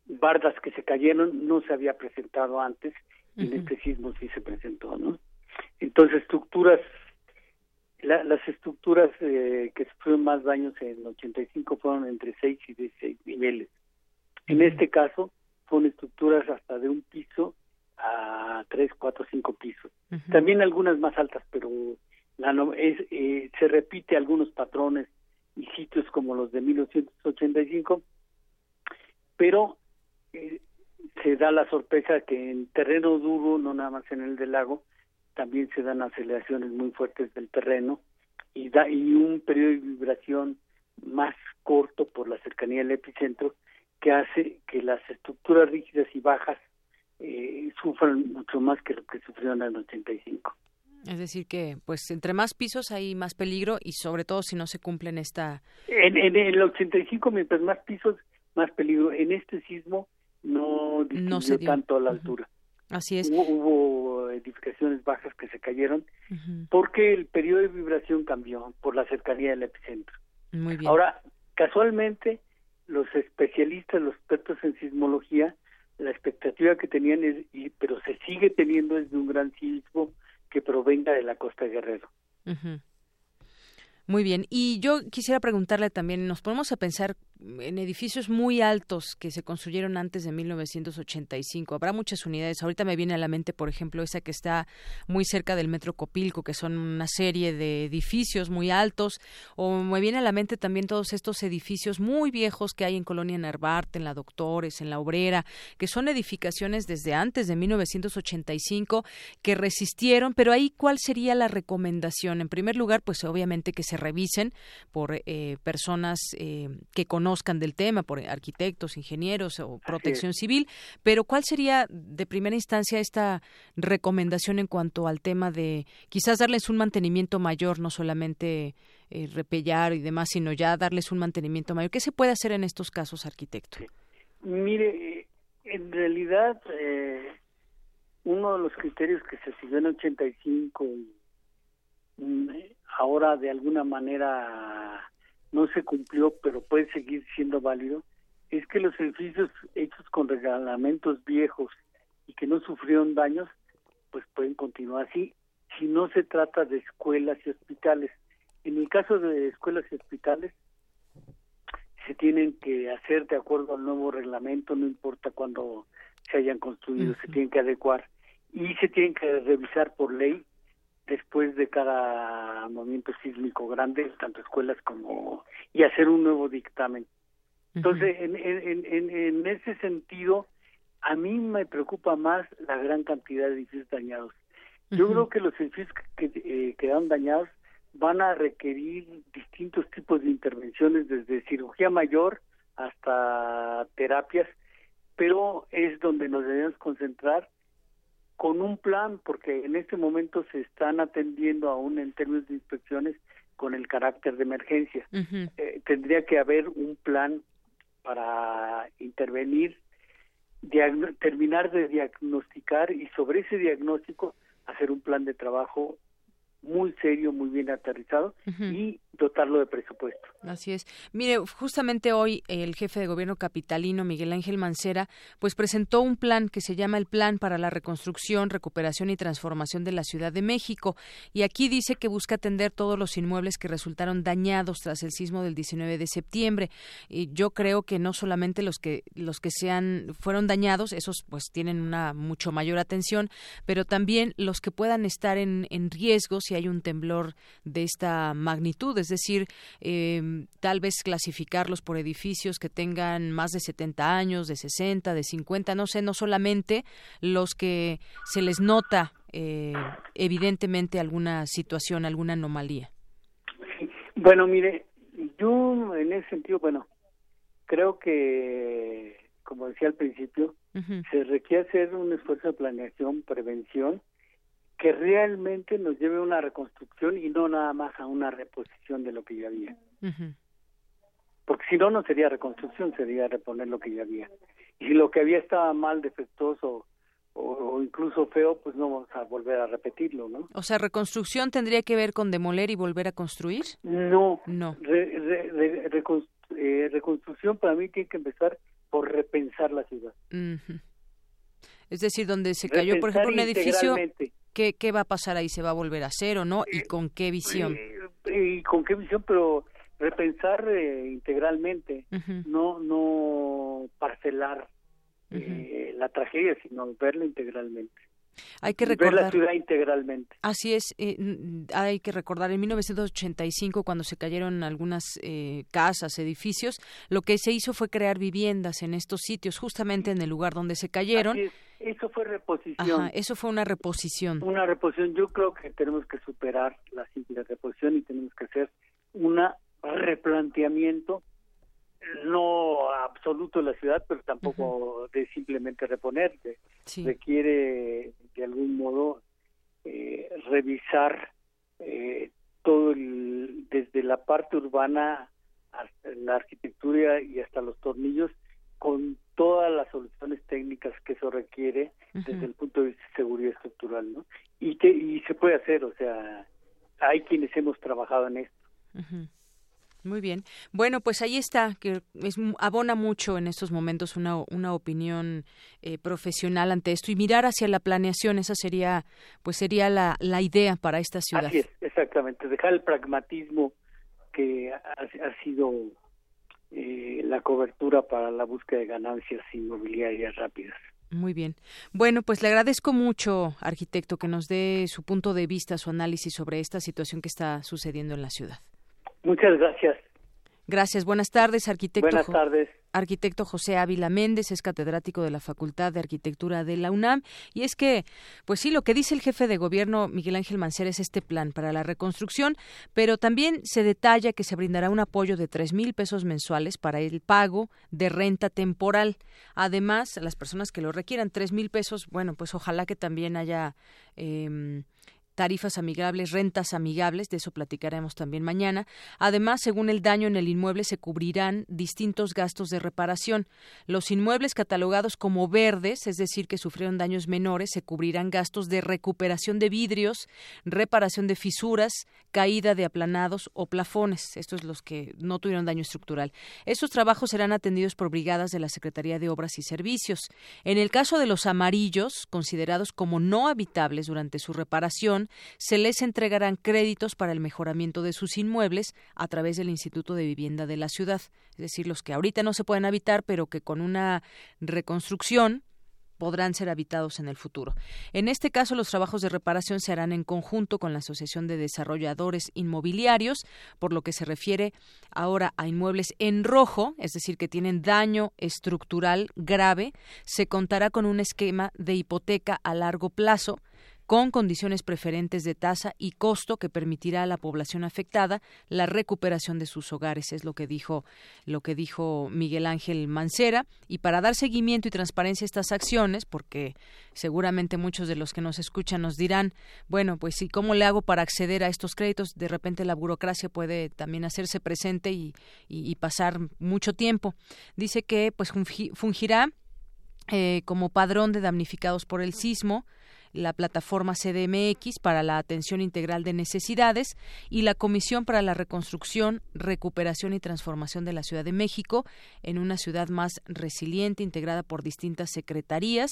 bardas que se cayeron no se había presentado antes y en este sismo sí se presentó, ¿no? Entonces, estructuras, las estructuras eh, que sufrieron más daños en el 85 fueron entre 6 y 16 niveles. En este caso, son estructuras hasta de un piso a tres, cuatro, cinco pisos. También algunas más altas, pero la es, eh, se repite algunos patrones y sitios como los de 1985, pero eh, se da la sorpresa que en terreno duro, no nada más en el del lago, también se dan aceleraciones muy fuertes del terreno y da y un periodo de vibración más corto por la cercanía del epicentro que hace que las estructuras rígidas y bajas eh, sufran mucho más que lo que sufrieron en el 85. Es decir, que pues entre más pisos hay más peligro y sobre todo si no se cumplen esta... En, en el 85, mientras más pisos, más peligro. En este sismo no disminuyó tanto a la altura. Así es. Hubo, edificaciones bajas que se cayeron porque el periodo de vibración cambió por la cercanía del epicentro. Muy bien. Ahora, casualmente, los especialistas, los expertos en sismología, la expectativa que tenían es, y, pero se sigue teniendo es de un gran sismo que provenga de la costa de Guerrero. Muy bien. Y yo quisiera preguntarle también, nos ponemos a pensar en edificios muy altos que se construyeron antes de 1985. Habrá muchas unidades. Ahorita me viene a la mente, por ejemplo, esa que está muy cerca del Metro Copilco, que son una serie de edificios muy altos. O me viene a la mente también todos estos edificios muy viejos que hay en Colonia Narvarte, en la Doctores, en la Obrera, que son edificaciones desde antes de 1985 que resistieron. Pero ahí, ¿cuál sería la recomendación? En primer lugar, pues obviamente que se revisen por eh, personas eh, que conocen conozcan del tema, por arquitectos, ingenieros o protección civil, pero ¿cuál sería de primera instancia esta recomendación en cuanto al tema de quizás darles un mantenimiento mayor, no solamente eh, repellar y demás, sino ya darles un mantenimiento mayor? ¿Qué se puede hacer en estos casos, arquitecto? Mire, en realidad, eh, uno de los criterios que se siguió en 85 y mm, ahora de alguna manera no se cumplió, pero puede seguir siendo válido, es que los edificios hechos con reglamentos viejos y que no sufrieron daños, pues pueden continuar así, si no se trata de escuelas y hospitales. En el caso de escuelas y hospitales, se tienen que hacer de acuerdo al nuevo reglamento, no importa cuándo se hayan construido, se tienen que adecuar y se tienen que revisar por ley después de cada movimiento sísmico grande, tanto escuelas como y hacer un nuevo dictamen. Entonces, en, en, en, en, ese sentido, a mí me preocupa más la gran cantidad de edificios dañados. Yo creo que los edificios que eh, quedaron dañados van a requerir distintos tipos de intervenciones, desde cirugía mayor hasta terapias, pero es donde nos debemos concentrar con un plan, porque en este momento se están atendiendo aún en términos de inspecciones con el carácter de emergencia. Eh, tendría que haber un plan para intervenir, terminar de diagnosticar y sobre ese diagnóstico hacer un plan de trabajo muy serio, muy bien aterrizado y dotarlo de presupuesto. Así es. Mire, justamente hoy el jefe de gobierno capitalino, Miguel Ángel Mancera, pues presentó un plan que se llama el Plan para la Reconstrucción, Recuperación y Transformación de la Ciudad de México. Y aquí dice que busca atender todos los inmuebles que resultaron dañados tras el sismo del 19 de septiembre. Y yo creo que no solamente los que los que sean fueron dañados, esos pues tienen una mucho mayor atención, pero también los que puedan estar en, en riesgo si hay un temblor de esta magnitud, es decir, em, tal vez clasificarlos por edificios que tengan más de 70 años, de 60, de 50, no sé, no solamente los que se les nota eh, evidentemente alguna situación, alguna anomalía. Bueno, mire, yo en ese sentido, bueno, creo que, como decía al principio, se requiere hacer un esfuerzo de planeación, prevención, que realmente nos lleve a una reconstrucción y no nada más a una reposición de lo que ya había. Porque si no, no sería reconstrucción, sería reponer lo que ya había. Y si lo que había estaba mal, defectuoso o, incluso feo, pues no vamos a volver a repetirlo, ¿no? O sea, reconstrucción tendría que ver con demoler y volver a construir. No, no. Eh, reconstrucción para mí tiene que empezar por repensar la ciudad. Es decir, donde se cayó, por ejemplo, un edificio, ¿qué, ¿qué va a pasar ahí? ¿Se va a volver a hacer o no? ¿Y eh, con qué visión? Eh, y, con qué visión, pero repensar eh, integralmente, no no parcelar la tragedia, sino verla integralmente. Hay que recordar. Ver la ciudad integralmente. Así es. Eh, hay que recordar, en 1985, cuando se cayeron algunas eh, casas, edificios, lo que se hizo fue crear viviendas en estos sitios, justamente en el lugar donde se cayeron. Eso fue reposición. eso fue una reposición. Una reposición. Yo creo que tenemos que superar la simple reposición y tenemos que hacer un replanteamiento no absoluto de la ciudad, pero tampoco de simplemente reponer. Requiere de algún modo eh, revisar eh, todo el, desde la parte urbana hasta la arquitectura y hasta los tornillos con todas las soluciones técnicas que eso requiere desde el punto de vista de seguridad estructural, ¿no? Y que y se puede hacer, o sea, hay quienes hemos trabajado en esto. Muy bien. Bueno, pues ahí está, que es, abona mucho en estos momentos una, una opinión eh, profesional ante esto y mirar hacia la planeación, esa sería, pues sería la, la idea para esta ciudad. Así es, exactamente, dejar el pragmatismo que ha, sido eh, la cobertura para la búsqueda de ganancias inmobiliarias rápidas. Muy bien. Bueno, pues le agradezco mucho, arquitecto, que nos dé su punto de vista, su análisis sobre esta situación que está sucediendo en la ciudad. Muchas gracias. Gracias. Buenas tardes, arquitecto. Buenas tardes. Arquitecto José Ávila Méndez es catedrático de la Facultad de Arquitectura de la UNAM. Y es que, pues sí, lo que dice el jefe de gobierno Miguel Ángel Mancera es este plan para la reconstrucción, pero también se detalla que se brindará un apoyo de tres mil pesos mensuales para el pago de renta temporal. Además, las personas que lo requieran, tres mil pesos, bueno, pues ojalá que también haya. Eh, tarifas amigables, rentas amigables, de eso platicaremos también mañana. Además, según el daño en el inmueble, se cubrirán distintos gastos de reparación. Los inmuebles catalogados como verdes, es decir, que sufrieron daños menores, se cubrirán gastos de recuperación de vidrios, reparación de fisuras, caída de aplanados o plafones. Estos los que no tuvieron daño estructural. Estos trabajos serán atendidos por brigadas de la Secretaría de Obras y Servicios. En el caso de los amarillos, considerados como no habitables durante su reparación, se les entregarán créditos para el mejoramiento de sus inmuebles a través del Instituto de Vivienda de la ciudad, es decir, los que ahorita no se pueden habitar, pero que con una reconstrucción podrán ser habitados en el futuro. En este caso, los trabajos de reparación se harán en conjunto con la Asociación de Desarrolladores Inmobiliarios, por lo que se refiere ahora a inmuebles en rojo, es decir, que tienen daño estructural grave, se contará con un esquema de hipoteca a largo plazo con condiciones preferentes de tasa y costo que permitirá a la población afectada la recuperación de sus hogares, es lo que dijo lo que dijo Miguel Ángel Mancera y para dar seguimiento y transparencia a estas acciones, porque seguramente muchos de los que nos escuchan nos dirán, bueno, pues sí, ¿cómo le hago para acceder a estos créditos? De repente la burocracia puede también hacerse presente y, y, pasar mucho tiempo. Dice que pues fungirá eh, como padrón de damnificados por el sismo, la plataforma CDMX para la atención integral de necesidades y la Comisión para la Reconstrucción, Recuperación y Transformación de la Ciudad de México en una ciudad más resiliente integrada por distintas secretarías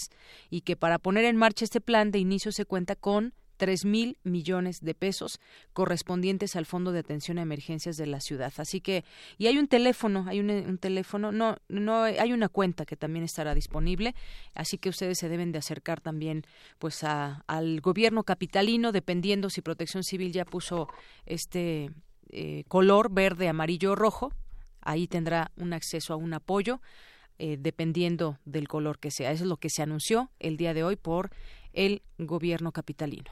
y que para poner en marcha este plan de inicio se cuenta con tres mil millones de pesos correspondientes al Fondo de Atención a Emergencias de la ciudad. Así que, y hay un teléfono, hay un, teléfono, no, no, hay una cuenta que también estará disponible, así que ustedes se deben de acercar también, pues, a, al gobierno capitalino, dependiendo si Protección Civil ya puso este eh, color verde, amarillo o rojo, ahí tendrá un acceso a un apoyo. Eh, dependiendo del color que sea. Eso es lo que se anunció el día de hoy por el gobierno capitalino.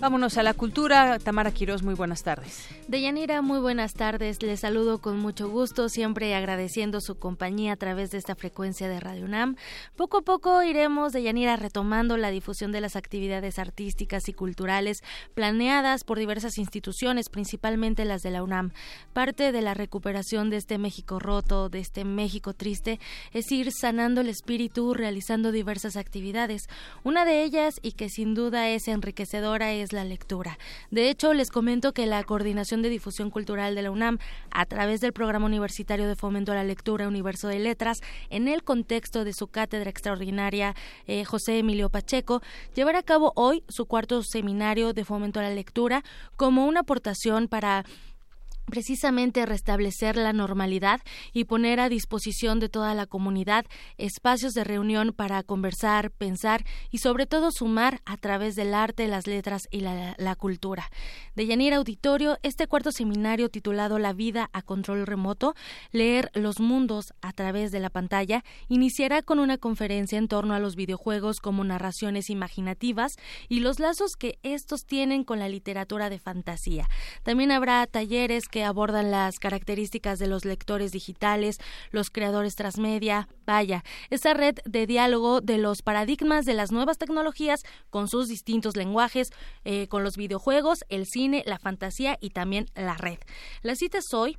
Vámonos a la cultura. Tamara Quiroz, muy buenas tardes. Deyanira, muy buenas tardes. Les saludo con mucho gusto, siempre agradeciendo su compañía a través de esta frecuencia de Radio UNAM. Poco a poco iremos, Deyanira, retomando la difusión de las actividades artísticas y culturales planeadas por diversas instituciones, principalmente las de la UNAM. Parte de la recuperación de este México roto, de este México triste, es ir sanando el espíritu, realizando diversas actividades. Una de ellas, y que sin duda es enriquecedora, es la lectura. De hecho, les comento que la coordinación de Difusión Cultural de la UNAM, a través del Programa Universitario de Fomento a la Lectura Universo de Letras, en el contexto de su cátedra extraordinaria eh, José Emilio Pacheco, llevará a cabo hoy su cuarto seminario de Fomento a la Lectura como una aportación para precisamente restablecer la normalidad y poner a disposición de toda la comunidad espacios de reunión para conversar, pensar y sobre todo sumar a través del arte, las letras y la, cultura. De Yanira Auditorio, este cuarto seminario titulado La vida a control remoto, leer los mundos a través de la pantalla, iniciará con una conferencia en torno a los videojuegos como narraciones imaginativas y los lazos que estos tienen con la literatura de fantasía. También habrá talleres que abordan las características de los lectores digitales, los creadores transmedia, vaya, esa red de diálogo de los paradigmas de las nuevas tecnologías con sus distintos lenguajes, eh, con los videojuegos, el cine, la fantasía y también la red. La cita es hoy,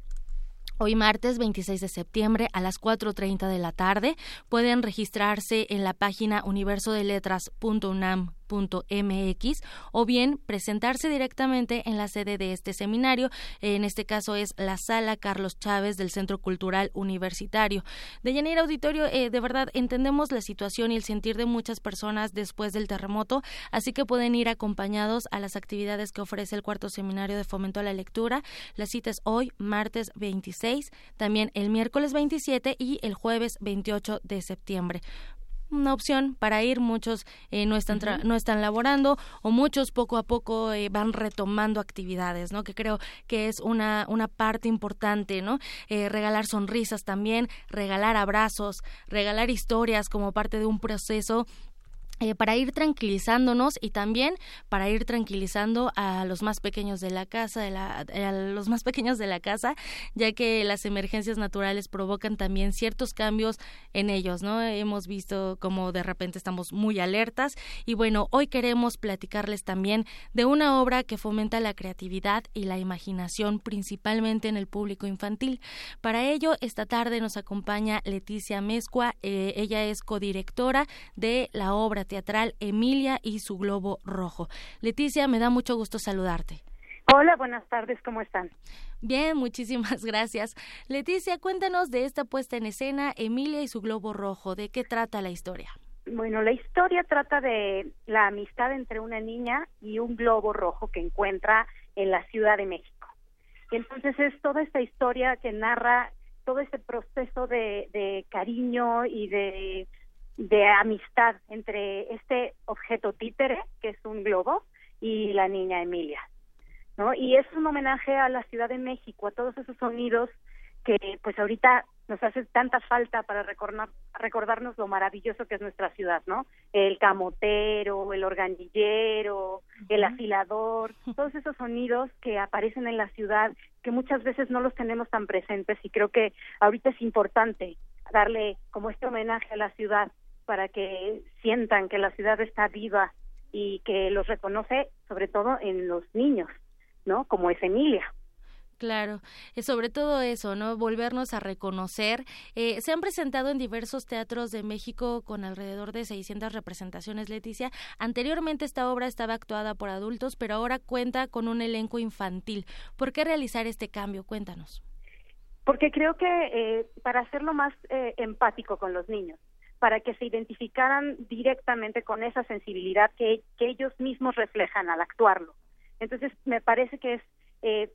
Hoy martes 26 de septiembre a las 4.30 de la tarde pueden registrarse en la página universodeletras.unam o bien presentarse directamente en la sede de este seminario. En este caso es la sala Carlos Chávez del Centro Cultural Universitario. De Yanira Auditorio, eh, de verdad entendemos la situación y el sentir de muchas personas después del terremoto, así que pueden ir acompañados a las actividades que ofrece el cuarto seminario de fomento a la lectura. La cita es hoy, martes 26, también el miércoles 27 y el jueves 28 de septiembre una opción para ir. Muchos eh, no están no están laborando o muchos poco a poco eh, van retomando actividades, ¿no? Que creo que es una una parte importante, ¿no? Eh, regalar sonrisas también, regalar abrazos, regalar historias como parte de un proceso eh, para ir tranquilizándonos y también para ir tranquilizando a los más pequeños de la casa, a los más pequeños de la casa, ya que las emergencias naturales provocan también ciertos cambios en ellos, ¿no? Hemos visto como de repente estamos muy alertas y bueno, hoy queremos platicarles también de una obra que fomenta la creatividad y la imaginación principalmente en el público infantil. Para ello, esta tarde nos acompaña Leticia Mezcua, eh, ella es codirectora de la obra teatral Emilia y su globo rojo. Leticia, me da mucho gusto saludarte. Hola, buenas tardes, ¿cómo están? Bien, muchísimas gracias. Leticia, cuéntanos de esta puesta en escena, Emilia y su globo rojo. ¿De qué trata la historia? Bueno, la historia trata de la amistad entre una niña y un globo rojo que encuentra en la Ciudad de México. entonces es toda esta historia que narra todo ese proceso de, de cariño y de, de amistad entre este objeto títere, que es un globo, y la niña Emilia. ¿no? Y es un homenaje a la Ciudad de México, a todos esos sonidos que pues ahorita nos hace tanta falta para recordar, recordarnos lo maravilloso que es nuestra ciudad, ¿no? El camotero, el organillero, el afilador, todos esos sonidos que aparecen en la ciudad que muchas veces no los tenemos tan presentes y creo que ahorita es importante darle como este homenaje a la ciudad para que sientan que la ciudad está viva y que los reconoce sobre todo en los niños, ¿no? Como es Emilia. Claro, es sobre todo eso, ¿no? Volvernos a reconocer. Eh, se han presentado en diversos teatros de México con alrededor de 600 representaciones, Leticia. Anteriormente esta obra estaba actuada por adultos, pero ahora cuenta con un elenco infantil. ¿Por qué realizar este cambio? Cuéntanos. Porque creo que eh, para hacerlo más eh, empático con los niños, para que se identificaran directamente con esa sensibilidad que, ellos mismos reflejan al actuarlo. Entonces, me parece que es eh,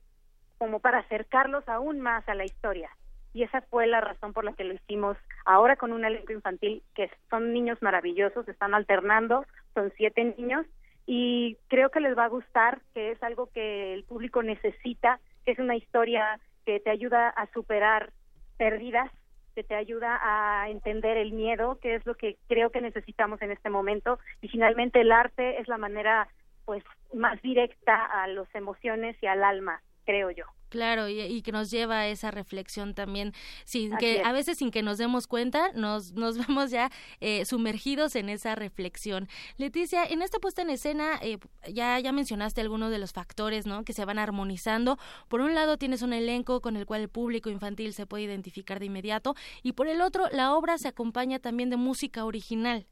como para acercarlos aún más a la historia. Y esa fue la razón por la que lo hicimos ahora con un elenco infantil, que son niños maravillosos, están alternando, son siete niños, y creo que les va a gustar, que es algo que el público necesita, que es una historia que te ayuda a superar pérdidas, que te ayuda a entender el miedo, que es lo que creo que necesitamos en este momento, y finalmente el arte es la manera pues más directa a las emociones y al alma creo yo. Claro, y, que nos lleva a esa reflexión también, sin que a veces sin que nos demos cuenta, nos, nos vemos ya eh, sumergidos en esa reflexión. Leticia, en esta puesta en escena, eh, ya, ya mencionaste algunos de los factores ¿no? que se van armonizando. Por un lado, tienes un elenco con el cual el público infantil se puede identificar de inmediato, y por el otro, la obra se acompaña también de música original.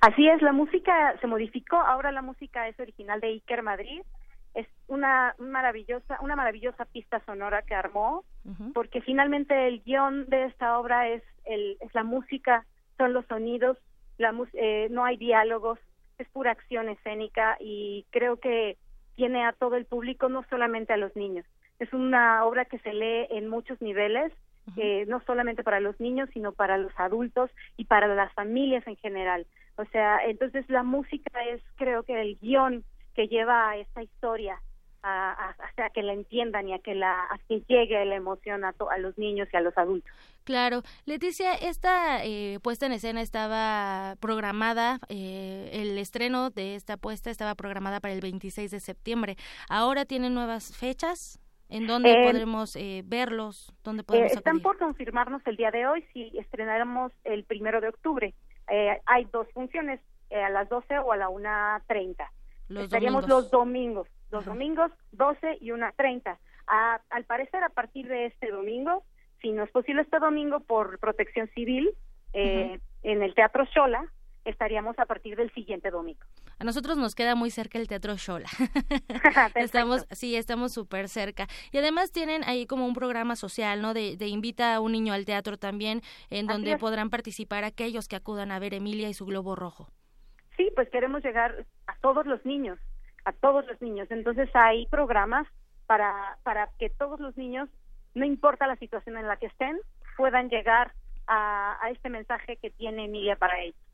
Así es, la música se modificó, ahora la música es original de Iker Madrid es una maravillosa una maravillosa pista sonora que armó porque finalmente el guion de esta obra es el es la música son los sonidos la eh, no hay diálogos es pura acción escénica y creo que tiene a todo el público no solamente a los niños. Es una obra que se lee en muchos niveles eh, no solamente para los niños sino para los adultos y para las familias en general. O sea entonces la música es creo que el guion que lleva a esta historia a, a, que la entiendan y a que la a que llegue la emoción a, a los niños y a los adultos. Claro, Leticia, esta eh, puesta en escena estaba programada, eh, el estreno de esta puesta estaba programada para el 26 de septiembre. ¿Ahora tienen nuevas fechas? ¿En dónde eh, podremos verlos? ¿Dónde podemos Están por confirmarnos el día de hoy si estrenaremos el primero de octubre. hay dos funciones, a las 12 o a la 1.30. Estaríamos los domingos, los domingos 12 y 1.30. A, al parecer, a partir de este domingo, si no es posible este domingo por protección civil, eh, en el Teatro Xola, estaríamos a partir del siguiente domingo. A nosotros nos queda muy cerca el Teatro Xola. estamos, sí, estamos súper cerca. Y además tienen ahí como un programa social, ¿no? De, de invita a un niño al teatro también, en donde podrán participar aquellos que acudan a ver Emilia y su globo rojo. Sí, pues queremos llegar a todos los niños, a todos los niños. Entonces hay programas para, para que todos los niños, no importa la situación en la que estén, puedan llegar a, a este mensaje que tiene Emilia para ellos.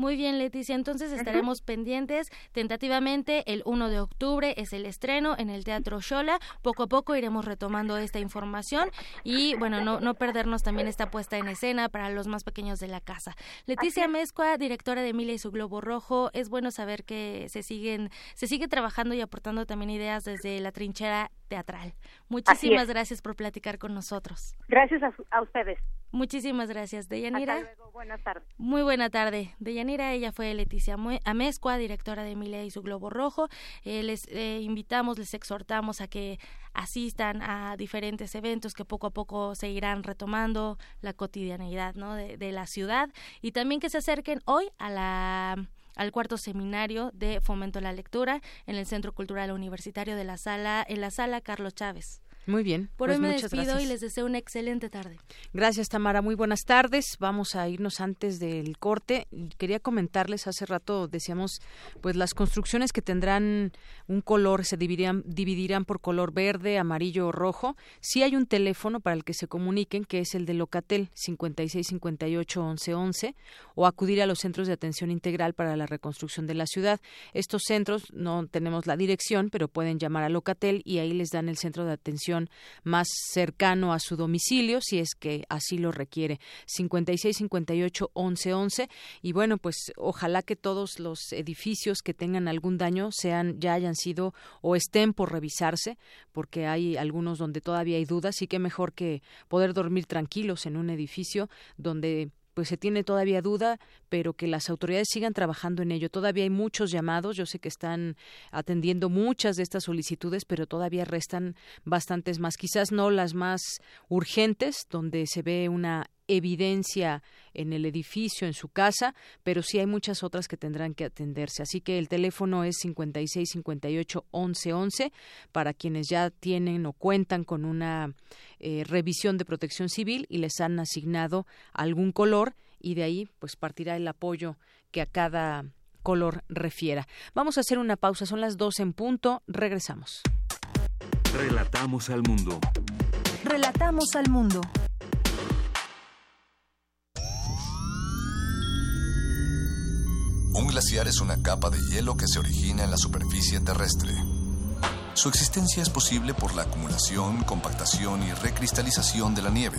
Muy bien, Leticia, entonces estaremos pendientes. Tentativamente, el 1 de octubre es el estreno en el Teatro Shola. Poco a poco iremos retomando esta información y, bueno, no, no perdernos también esta puesta en escena para los más pequeños de la casa. Leticia Mezcua, directora de Emilia y su Globo Rojo, es bueno saber que se siguen, se sigue trabajando y aportando también ideas desde la trinchera teatral. Muchísimas gracias por platicar con nosotros. Gracias a, ustedes. Muchísimas gracias, Deyanira. Hasta luego, buenas tardes. Muy buena tarde. Deyanira, ella fue Leticia Amezcua, directora de Emilia y su Globo Rojo. Eh, les eh, invitamos, les exhortamos a que asistan a diferentes eventos que poco a poco se irán retomando la cotidianeidad ¿no? de, de la ciudad y también que se acerquen hoy a la al cuarto seminario de Fomento a la Lectura en el Centro Cultural Universitario de la Sala, en la Sala Carlos Chávez. Muy bien. Por pues hoy me despido gracias. y les deseo una excelente tarde. Gracias, Tamara. Muy buenas tardes. Vamos a irnos antes del corte. Quería comentarles, hace rato decíamos, pues las construcciones que tendrán un color se dividirán, dividirán por color verde, amarillo o rojo. Sí hay un teléfono para el que se comuniquen, que es el de Locatel 5658-1111, o acudir a los centros de atención integral para la reconstrucción de la ciudad. Estos centros no tenemos la dirección, pero pueden llamar a Locatel y ahí les dan el centro de atención más cercano a su domicilio, si es que así lo requiere. 56 58 11 11 y bueno, pues ojalá que todos los edificios que tengan algún daño sean ya hayan sido o estén por revisarse, porque hay algunos donde todavía hay dudas y que mejor que poder dormir tranquilos en un edificio donde pues se tiene todavía duda, pero que las autoridades sigan trabajando en ello. Todavía hay muchos llamados, yo sé que están atendiendo muchas de estas solicitudes, pero todavía restan bastantes más, quizás no las más urgentes, donde se ve una evidencia en el edificio, en su casa, pero sí hay muchas otras que tendrán que atenderse. Así que el teléfono es 56 58 11 11 para quienes ya tienen o cuentan con una eh, revisión de protección civil y les han asignado algún color y de ahí pues partirá el apoyo que a cada color refiera. Vamos a hacer una pausa, son las 12 en punto, regresamos. Relatamos al mundo. Relatamos al mundo. Un glaciar es una capa de hielo que se origina en la superficie terrestre. Su existencia es posible por la acumulación, compactación y recristalización de la nieve.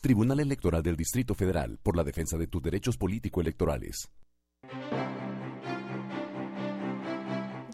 Tribunal Electoral del Distrito Federal por la defensa de tus derechos político-electorales.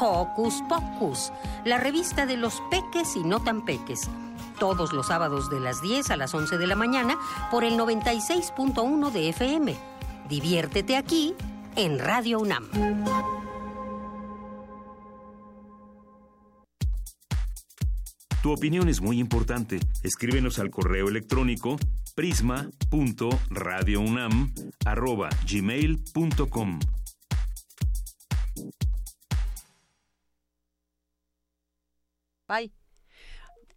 Hocus Pocus, la revista de los peques y no tan peques. Todos los sábados de las 10 a las 11 de la mañana por el 96.1 de FM. Diviértete aquí en Radio UNAM. Tu opinión es muy importante. Escríbenos al correo electrónico prisma.radiounam@gmail.com. Bye.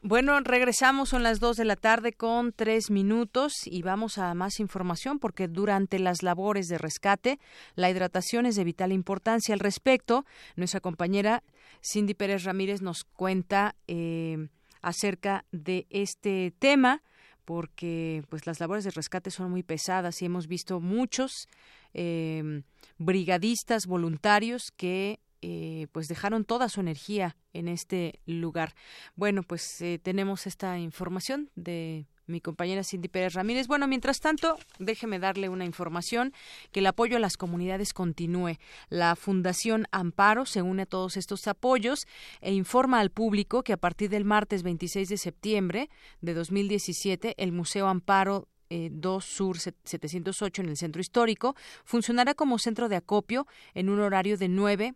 Bueno, regresamos, son las dos de la tarde con tres minutos y vamos a más información porque durante las labores de rescate la hidratación es de vital importancia. Al respecto, nuestra compañera Cindy Pérez Ramírez nos cuenta eh, acerca de este tema porque pues las labores de rescate son muy pesadas y hemos visto muchos eh, brigadistas voluntarios que eh, pues dejaron toda su energía en este lugar. Bueno, pues eh, tenemos esta información de mi compañera Cindy Pérez Ramírez. Bueno, mientras tanto, déjeme darle una información que el apoyo a las comunidades continúe. La Fundación Amparo se une a todos estos apoyos e informa al público que a partir del martes 26 de septiembre de 2017 el Museo Amparo 2 eh, Sur 708 en el centro histórico funcionará como centro de acopio en un horario de 9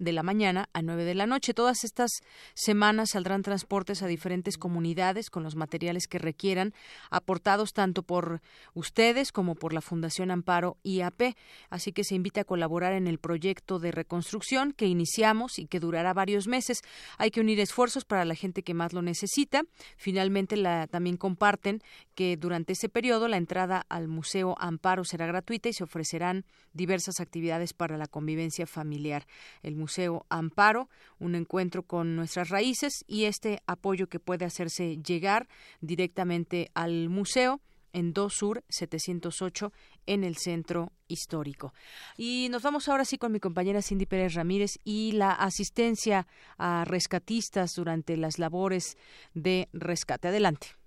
de la mañana a 9 de la noche. Todas estas semanas saldrán transportes a diferentes comunidades con los materiales que requieran, aportados tanto por ustedes como por la Fundación Amparo IAP. Así que se invita a colaborar en el proyecto de reconstrucción que iniciamos y que durará varios meses. Hay que unir esfuerzos para la gente que más lo necesita. Finalmente, también comparten que durante ese periodo la entrada al Museo Amparo será gratuita y se ofrecerán diversas actividades para la convivencia familiar. El Museo Amparo, un encuentro con nuestras raíces y este apoyo que puede hacerse llegar directamente al museo en 2 Sur 708 en el centro histórico. Y nos vamos ahora sí con mi compañera Cindy Pérez Ramírez y la asistencia a rescatistas durante las labores de rescate. Adelante.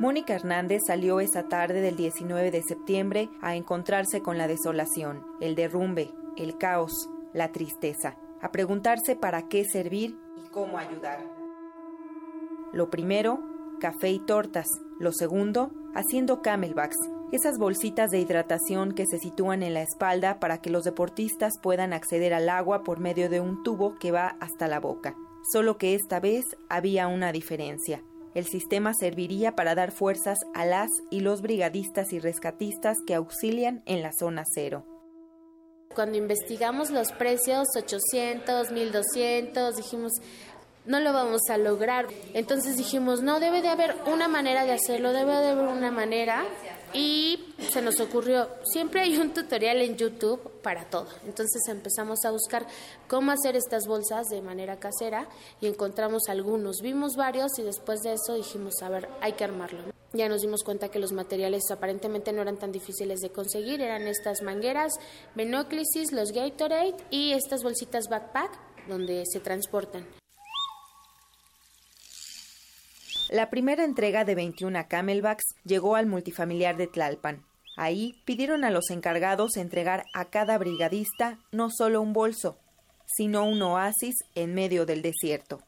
Mónica Hernández salió esa tarde del 19 de septiembre a encontrarse con la desolación, el derrumbe, el caos, la tristeza, a preguntarse para qué servir y cómo ayudar. Lo primero, café y tortas. Lo segundo, haciendo camelbacks, esas bolsitas de hidratación que se sitúan en la espalda para que los deportistas puedan acceder al agua por medio de un tubo que va hasta la boca. Solo que esta vez había una diferencia. El sistema serviría para dar fuerzas a las y los brigadistas y rescatistas que auxilian en la zona cero. Cuando investigamos los precios, 800, 1200, dijimos, no lo vamos a lograr. Entonces dijimos, no, debe de haber una manera de hacerlo, debe de haber una manera y se nos ocurrió, siempre hay un tutorial en YouTube para todo. Entonces empezamos a buscar cómo hacer estas bolsas de manera casera y encontramos algunos. Vimos varios y después de eso dijimos, a ver, hay que armarlo. Ya nos dimos cuenta que los materiales aparentemente no eran tan difíciles de conseguir, eran estas mangueras, Benoclisis, los Gatorade y estas bolsitas backpack donde se transportan. La primera entrega de 21 camelbacks llegó al multifamiliar de Tlalpan. Ahí pidieron a los encargados entregar a cada brigadista no solo un bolso, sino un oasis en medio del desierto.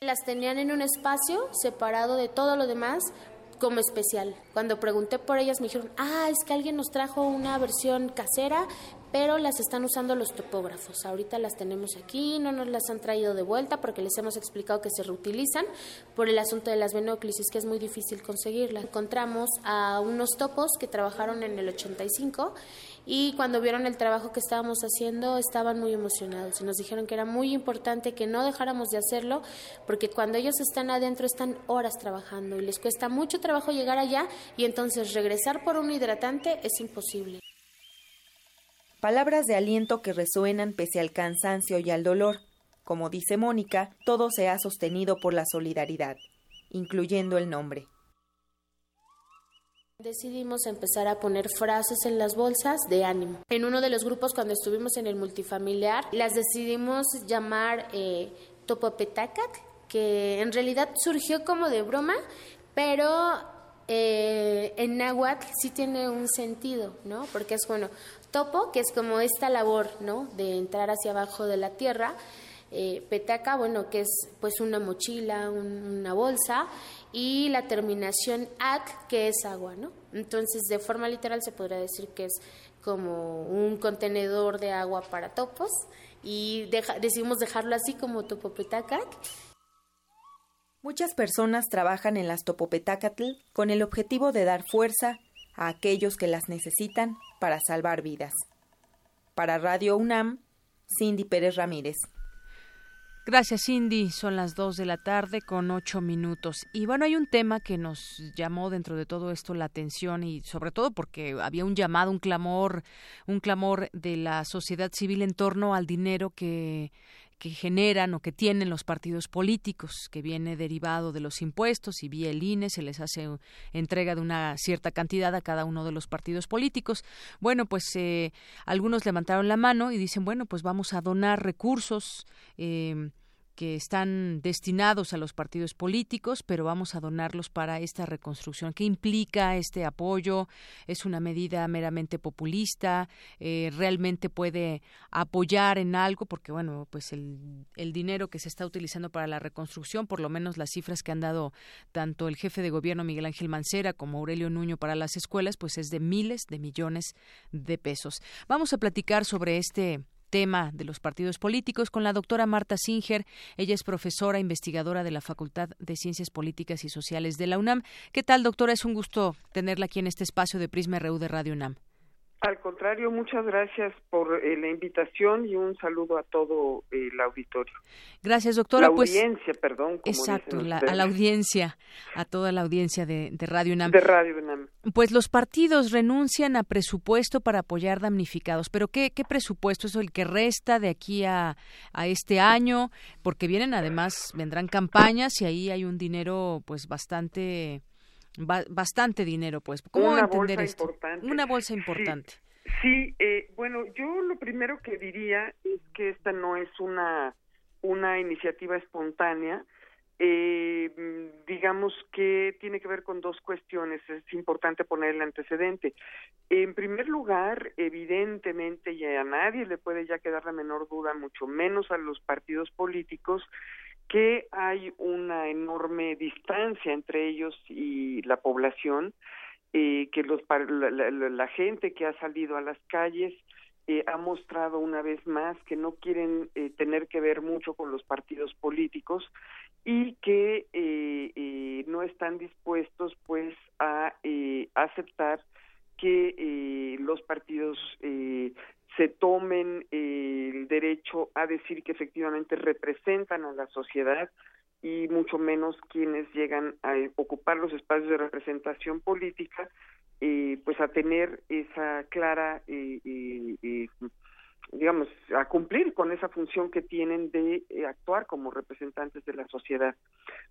Las tenían en un espacio separado de todo lo demás como especial. Cuando pregunté por ellas me dijeron, ah, es que alguien nos trajo una versión casera, pero las están usando los topógrafos. Ahorita las tenemos aquí, no nos las han traído de vuelta porque les hemos explicado que se reutilizan por el asunto de las venóclisis, que es muy difícil conseguirla. Encontramos a unos topos que trabajaron en el 85 y cuando vieron el trabajo que estábamos haciendo estaban muy emocionados y nos dijeron que era muy importante que no dejáramos de hacerlo porque cuando ellos están adentro están horas trabajando y les cuesta mucho trabajo llegar allá y entonces regresar por un hidratante es imposible. Palabras de aliento que resuenan pese al cansancio y al dolor. Como dice Mónica, todo se ha sostenido por la solidaridad, incluyendo el nombre. Decidimos empezar a poner frases en las bolsas de ánimo. En uno de los grupos, cuando estuvimos en el multifamiliar, las decidimos llamar eh, Topopetacac, que en realidad surgió como de broma, pero eh, en náhuatl sí tiene un sentido, ¿no? Porque es bueno, topo, que es como esta labor, ¿no? De entrar hacia abajo de la tierra. Eh, petaca, bueno, que es pues una mochila, una bolsa, y la terminación ac, que es agua, ¿no? Entonces, de forma literal se podría decir que es como un contenedor de agua para topos y decidimos dejarlo así como topo petacac Muchas personas trabajan en las Topopetacatl con el objetivo de dar fuerza a aquellos que las necesitan para salvar vidas. Para Radio UNAM, Cindy Pérez Ramírez. Gracias, Cindy. Son las dos de la tarde con ocho minutos. Y bueno, hay un tema que nos llamó dentro de todo esto la atención y sobre todo porque había un llamado, un clamor, un clamor de la sociedad civil en torno al dinero que que generan o que tienen los partidos políticos, que viene derivado de los impuestos y vía el INE se les hace entrega de una cierta cantidad a cada uno de los partidos políticos. Bueno, pues eh, algunos levantaron la mano y dicen, bueno, pues vamos a donar recursos. Eh, que están destinados a los partidos políticos, pero vamos a donarlos para esta reconstrucción. ¿Qué implica este apoyo? ¿Es una medida meramente populista? Eh, ¿Realmente puede apoyar en algo? Porque, bueno, pues el, el dinero que se está utilizando para la reconstrucción, por lo menos las cifras que han dado tanto el jefe de gobierno Miguel Ángel Mancera como Aurelio Nuño para las escuelas, pues es de miles de millones de pesos. Vamos a platicar sobre este tema de los partidos políticos con la doctora Marta Singer. Ella es profesora investigadora de la Facultad de Ciencias Políticas y Sociales de la UNAM. ¿Qué tal, doctora? Es un gusto tenerla aquí en este espacio de Prisma RU de Radio UNAM. Al contrario, muchas gracias por eh, la invitación y un saludo a todo el auditorio. Gracias, doctora. La pues, audiencia, perdón. exacto, a la audiencia, a toda la audiencia de, Radio UNAM. De Radio UNAM. Pues los partidos renuncian a presupuesto para apoyar damnificados. ¿Pero qué, qué presupuesto es el que resta de aquí a, a este año? Porque vienen además, vendrán campañas y ahí hay un dinero pues bastante bastante dinero, pues. ¿Cómo Una entender bolsa esto? importante. Una bolsa importante. Sí, eh, bueno, yo lo primero que diría es que esta no es una, una iniciativa espontánea. Eh, digamos que tiene que ver con dos cuestiones. Es importante poner el antecedente. En primer lugar, evidentemente, y a nadie le puede ya quedar la menor duda, mucho menos a los partidos políticos, que hay una enorme distancia entre ellos y la población, eh, que los, la, la, gente que ha salido a las calles eh, ha mostrado una vez más que no quieren eh, tener que ver mucho con los partidos políticos y que eh, no están dispuestos pues a aceptar que los partidos se tomen el derecho a decir que efectivamente representan a la sociedad y mucho menos quienes llegan a ocupar los espacios de representación política, eh, pues a tener esa clara eh, eh, digamos, a cumplir con esa función que tienen de eh, actuar como representantes de la sociedad.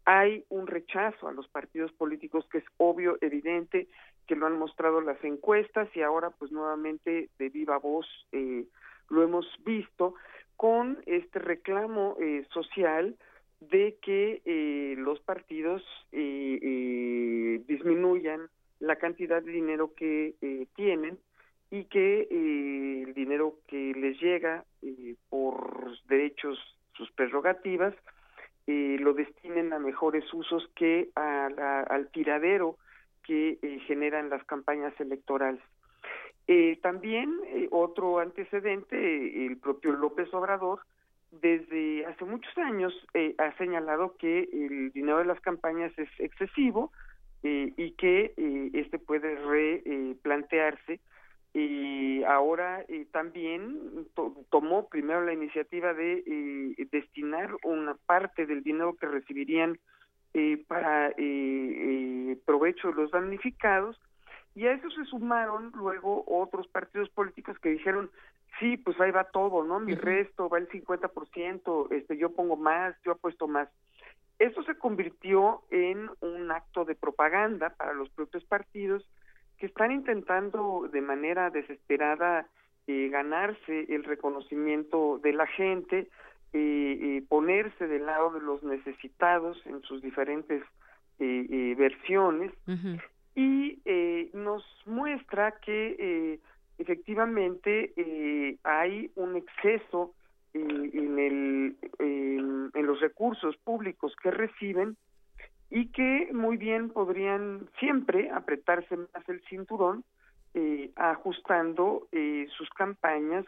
Hay un rechazo a los partidos políticos que es obvio, evidente, que lo han mostrado las encuestas y ahora pues nuevamente de viva voz eh, lo hemos visto con este reclamo eh, social de que eh, los partidos eh, eh, disminuyan la cantidad de dinero que eh, tienen y que el dinero que les llega por derechos, sus prerrogativas, lo destinen a mejores usos que al tiradero que eh, generan las campañas electorales. Eh, también eh, otro antecedente, el propio López Obrador, desde hace muchos años eh, ha señalado que el dinero de las campañas es excesivo y que este puede replantearse y ahora también to tomó primero la iniciativa de destinar una parte del dinero que recibirían eh, para eh, provecho de los damnificados y a eso se sumaron luego otros partidos políticos que dijeron sí pues ahí va todo no mi uh -huh. resto va el 50% este yo pongo más yo apuesto más eso se convirtió en un acto de propaganda para los propios partidos que están intentando de manera desesperada eh, ganarse el reconocimiento de la gente, eh, eh, ponerse del lado de los necesitados en sus diferentes eh, eh, versiones uh -huh. y eh, nos muestra que eh, efectivamente eh, hay un exceso en, el, en, en los recursos públicos que reciben y que muy bien podrían siempre apretarse más el cinturón eh, ajustando eh, sus campañas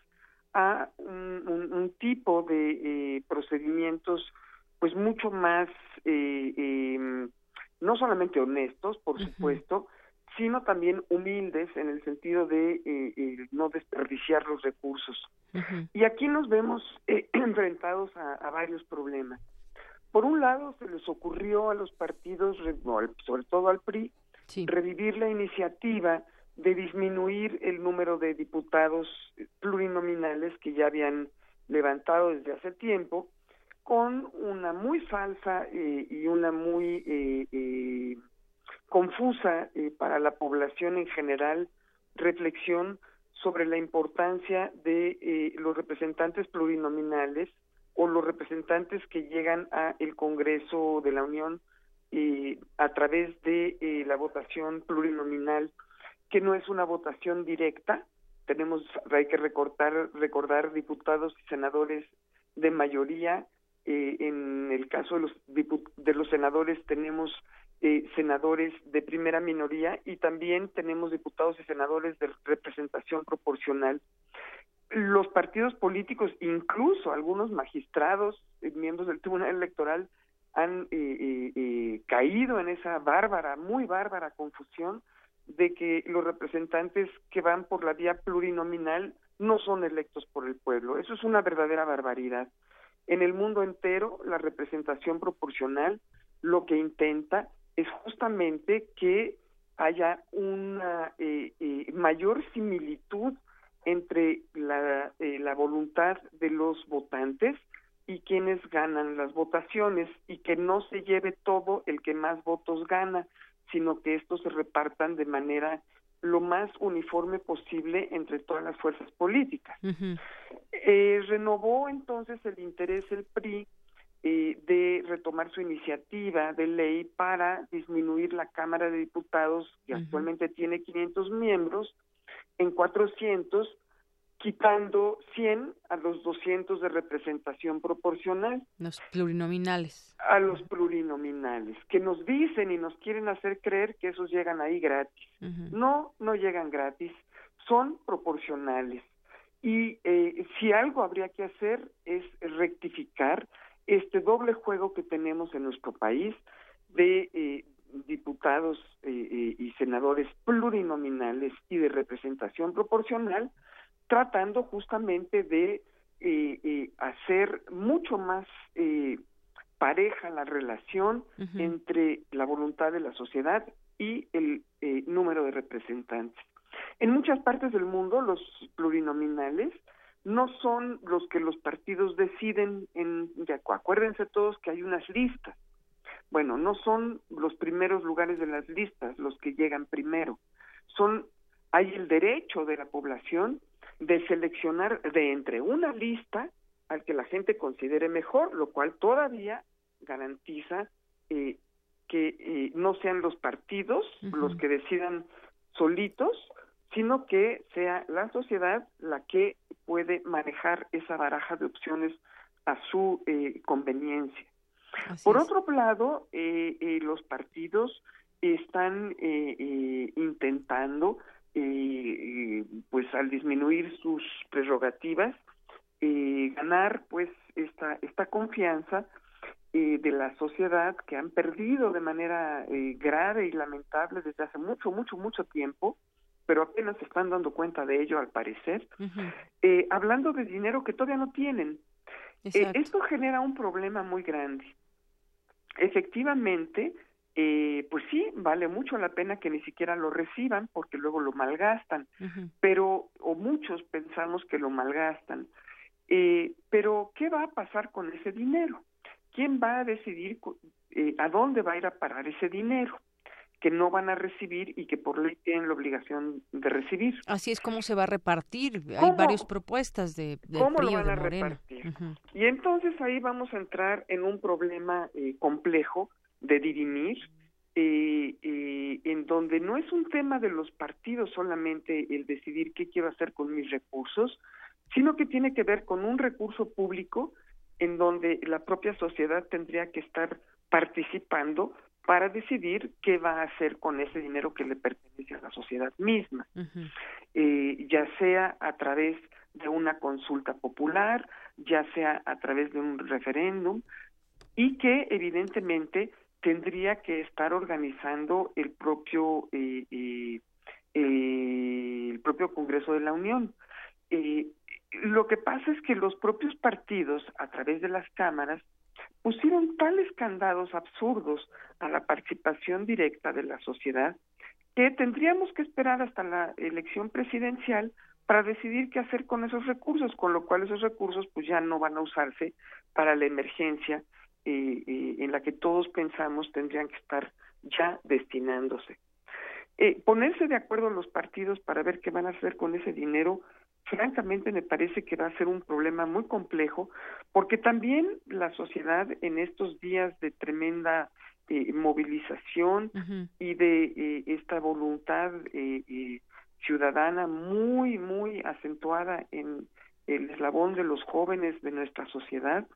a un, un, un tipo de eh, procedimientos pues mucho más, eh, em, no solamente honestos, por supuesto, sino también humildes en el sentido de eh, no desperdiciar los recursos. Y aquí nos vemos enfrentados a, varios problemas. Por un lado, se les ocurrió a los partidos, sobre todo al PRI, revivir la iniciativa de disminuir el número de diputados plurinominales que ya habían levantado desde hace tiempo, con una muy falsa eh, y una muy eh, eh, confusa para la población en general reflexión sobre la importancia de los representantes plurinominales o los representantes que llegan a el Congreso de la Unión a través de la votación plurinominal que no es una votación directa. Tenemos, hay que recortar, recordar diputados y senadores de mayoría. Eh, en el caso de los, de los senadores tenemos eh, senadores de primera minoría y también tenemos diputados y senadores de representación proporcional. Los partidos políticos, incluso algunos magistrados, eh, miembros del Tribunal Electoral, han caído en esa bárbara, muy bárbara confusión de que los representantes que van por la vía plurinominal no son electos por el pueblo. Eso es una verdadera barbaridad. En el mundo entero, la representación proporcional lo que intenta es justamente que haya una eh, eh, mayor similitud entre la, eh, la voluntad de los votantes y quienes ganan las votaciones y que no se lleve todo el que más votos gana, sino que estos se repartan de manera lo más uniforme posible entre todas las fuerzas políticas. eh, renovó entonces el interés el PRI eh, de retomar su iniciativa de ley para disminuir la Cámara de Diputados, que actualmente tiene 500 miembros, en 400 quitando 100 a los 200 de representación proporcional. Los plurinominales. A los plurinominales, que nos dicen y nos quieren hacer creer que esos llegan ahí gratis. No, no llegan gratis, son proporcionales. Y eh, si algo habría que hacer es rectificar este doble juego que tenemos en nuestro país de eh, diputados eh, y senadores plurinominales y de representación proporcional, tratando justamente de eh, eh, hacer mucho más eh, pareja la relación entre la voluntad de la sociedad y el número de representantes. En muchas partes del mundo los plurinominales no son los que los partidos deciden en acuérdense todos que hay unas listas. Bueno, no son los primeros lugares de las listas los que llegan primero. Son hay el derecho de la población de seleccionar de entre una lista al que la gente considere mejor, lo cual todavía garantiza eh, que eh, no sean los partidos los que decidan solitos, sino que sea la sociedad la que puede manejar esa baraja de opciones a su eh, conveniencia. Por otro lado, los partidos están intentando eh, pues al disminuir sus prerrogativas eh, ganar pues esta esta confianza eh, de la sociedad que han perdido de manera eh, grave y lamentable desde hace mucho mucho mucho tiempo pero apenas se están dando cuenta de ello al parecer. Eh, hablando de dinero que todavía no tienen eh, esto genera un problema muy grande. Efectivamente eh, pues sí, vale mucho la pena que ni siquiera lo reciban porque luego lo malgastan, pero, o muchos pensamos que lo malgastan. Eh, pero, ¿qué va a pasar con ese dinero? ¿Quién va a decidir eh, a dónde va a ir a parar ese dinero? que no van a recibir y que por ley tienen la obligación de recibir. Así es como se va a repartir. Hay varias propuestas de, de ¿Cómo lo van a repartir? Y entonces ahí vamos a entrar en un problema eh, complejo de dirimir, eh, eh, en donde no es un tema de los partidos solamente el decidir qué quiero hacer con mis recursos, sino que tiene que ver con un recurso público en donde la propia sociedad tendría que estar participando para decidir qué va a hacer con ese dinero que le pertenece a la sociedad misma, eh, ya sea a través de una consulta popular, ya sea a través de un referéndum, y que evidentemente tendría que estar organizando el propio eh, eh, el propio Congreso de la Unión. Eh, lo que pasa es que los propios partidos, a través de las cámaras, pusieron tales candados absurdos a la participación directa de la sociedad que tendríamos que esperar hasta la elección presidencial para decidir qué hacer con esos recursos, con lo cual esos recursos pues ya no van a usarse para la emergencia eh, eh, en la que todos pensamos tendrían que estar ya destinándose. Eh, ponerse de acuerdo los partidos para ver qué van a hacer con ese dinero, francamente me parece que va a ser un problema muy complejo, porque también la sociedad en estos días de tremenda eh, movilización y de eh, esta voluntad eh, ciudadana muy, muy acentuada en el eslabón de los jóvenes de nuestra sociedad,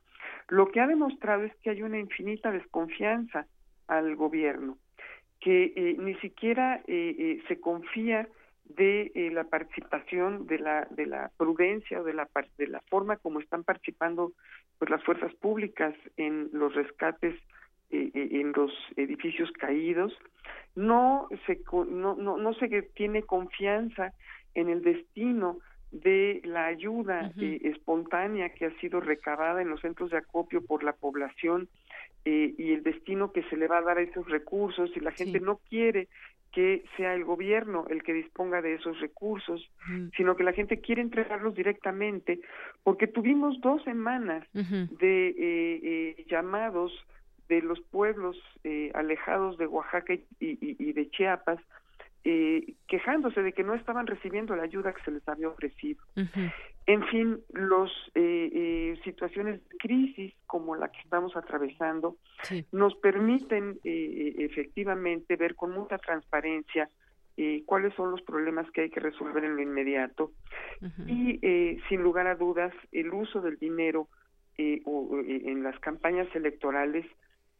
lo que ha demostrado es que hay una infinita desconfianza al gobierno, que ni siquiera se confía de la participación de la de la prudencia o de la de la forma como están participando pues las fuerzas públicas en los rescates eh, eh, en los edificios caídos, no se, no, no, no se tiene confianza en el destino de la ayuda eh, espontánea que ha sido recabada en los centros de acopio por la población y el destino que se le va a dar a esos recursos y la gente no quiere que sea el gobierno el que disponga de esos recursos, sino que la gente quiere entregarlos directamente, porque tuvimos dos semanas de llamados de los pueblos eh, alejados de Oaxaca y, de Chiapas, eh, quejándose de que no estaban recibiendo la ayuda que se les había ofrecido. En fin, las eh, situaciones de crisis como la que estamos atravesando nos permiten efectivamente ver con mucha transparencia cuáles son los problemas que hay que resolver en lo inmediato. Y sin lugar a dudas el uso del dinero en las campañas electorales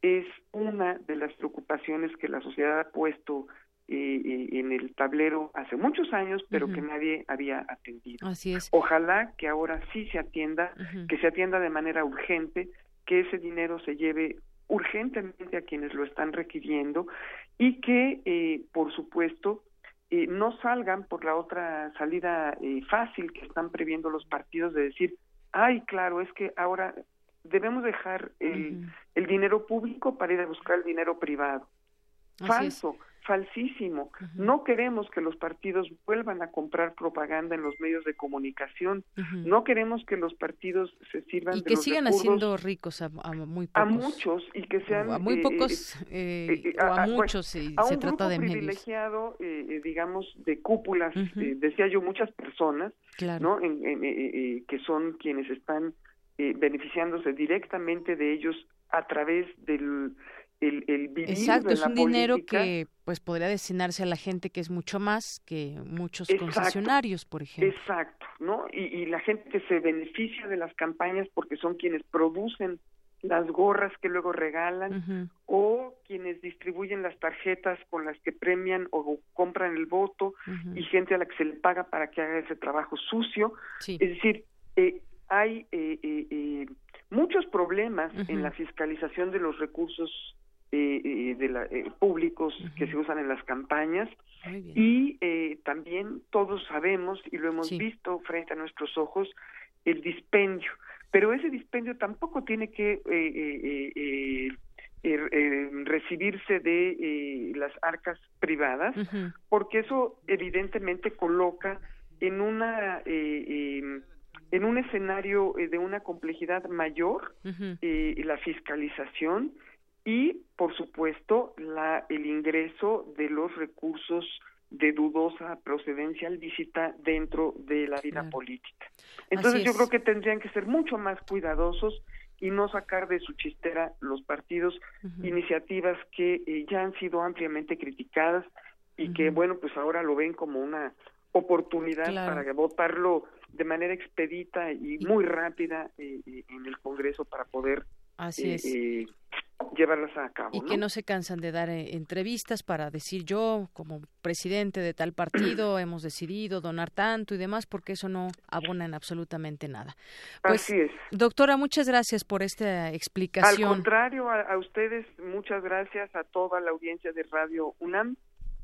es una de las preocupaciones que la sociedad ha puesto eh, eh, en el tablero hace muchos años, pero que nadie había atendido. Así es. Ojalá que ahora sí se atienda, que se atienda de manera urgente, que ese dinero se lleve urgentemente a quienes lo están requiriendo y que, eh, por supuesto, no salgan por la otra salida fácil que están previendo los partidos de decir, ay, claro, es que ahora debemos dejar el, el, dinero público para ir a buscar el dinero privado. Falso, falsísimo. No queremos que los partidos vuelvan a comprar propaganda en los medios de comunicación. No queremos que los partidos se sirvan y que sigan haciendo ricos a, muy pocos. A muchos y que sean a muy pocos eh, eh, o a, muchos si se trata de privilegiado, eh, digamos, de cúpulas, decía yo, muchas personas, ¿no? que son quienes están eh, beneficiándose directamente de ellos a través del el, el vivir Exacto, de es un dinero que pues podría destinarse a la gente que es mucho más que muchos concesionarios, por ejemplo. Exacto, ¿no? Y, y, la gente que se beneficia de las campañas porque son quienes producen las gorras que luego regalan o quienes distribuyen las tarjetas con las que premian o compran el voto y gente a la que se le paga para que haga ese trabajo sucio. Es decir, eh, hay eh, eh, eh, muchos problemas en la fiscalización de los recursos de la, públicos que se usan en las campañas. Y también todos sabemos y lo hemos visto frente a nuestros ojos el dispendio. Pero ese dispendio tampoco tiene que recibirse de las arcas privadas porque eso evidentemente coloca en una em, en un escenario eh, de una complejidad mayor eh, la fiscalización y por supuesto la el ingreso de los recursos de dudosa procedencia lícita dentro de la vida política. Entonces yo creo que tendrían que ser mucho más cuidadosos y no sacar de su chistera los partidos iniciativas que eh, ya han sido ampliamente criticadas y que bueno pues ahora lo ven como una oportunidad para votarlo de manera expedita y muy rápida eh, eh, en el Congreso para poder Así eh, llevarlas a cabo. Y que no se cansan de dar eh, entrevistas para decir yo, como presidente de tal partido, hemos decidido donar tanto y demás, porque eso no abona en absolutamente nada. Pues, Así es. Doctora, muchas gracias por esta explicación. Al contrario, a, ustedes, muchas gracias a toda la audiencia de Radio UNAM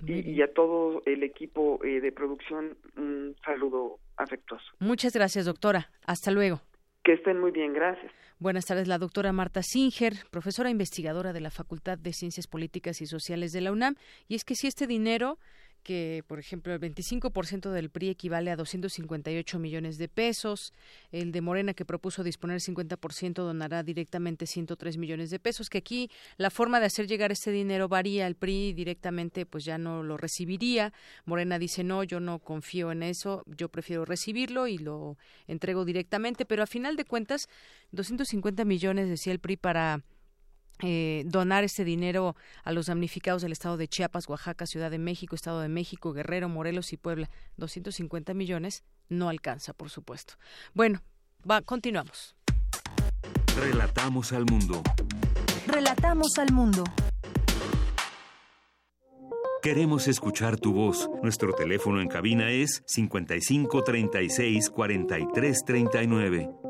y, y, a todo el equipo eh, de producción. Un saludo afectuoso. Muchas gracias, doctora. Hasta luego. Que estén muy bien, gracias. Buenas tardes, la doctora Marta Singer, profesora investigadora de la Facultad de Ciencias Políticas y Sociales de la UNAM. Y es que si este dinero que, por ejemplo, el 25% del PRI equivale a 258 millones de pesos. El de Morena, que propuso disponer 50%, donará directamente 103 millones de pesos. Que aquí la forma de hacer llegar este dinero varía. El PRI directamente, pues ya no lo recibiría. Morena dice, no, yo no confío en eso, yo prefiero recibirlo y lo entrego directamente. Pero a final de cuentas, 250 millones, decía el PRI, para eh, donar ese dinero a los damnificados del estado de Chiapas, Oaxaca, Ciudad de México, Estado de México, Guerrero, Morelos y Puebla. 250 millones no alcanza, por supuesto. Bueno, va, continuamos. Relatamos al mundo. Relatamos al mundo. Queremos escuchar tu voz. Nuestro teléfono en cabina es 55 36 43 39.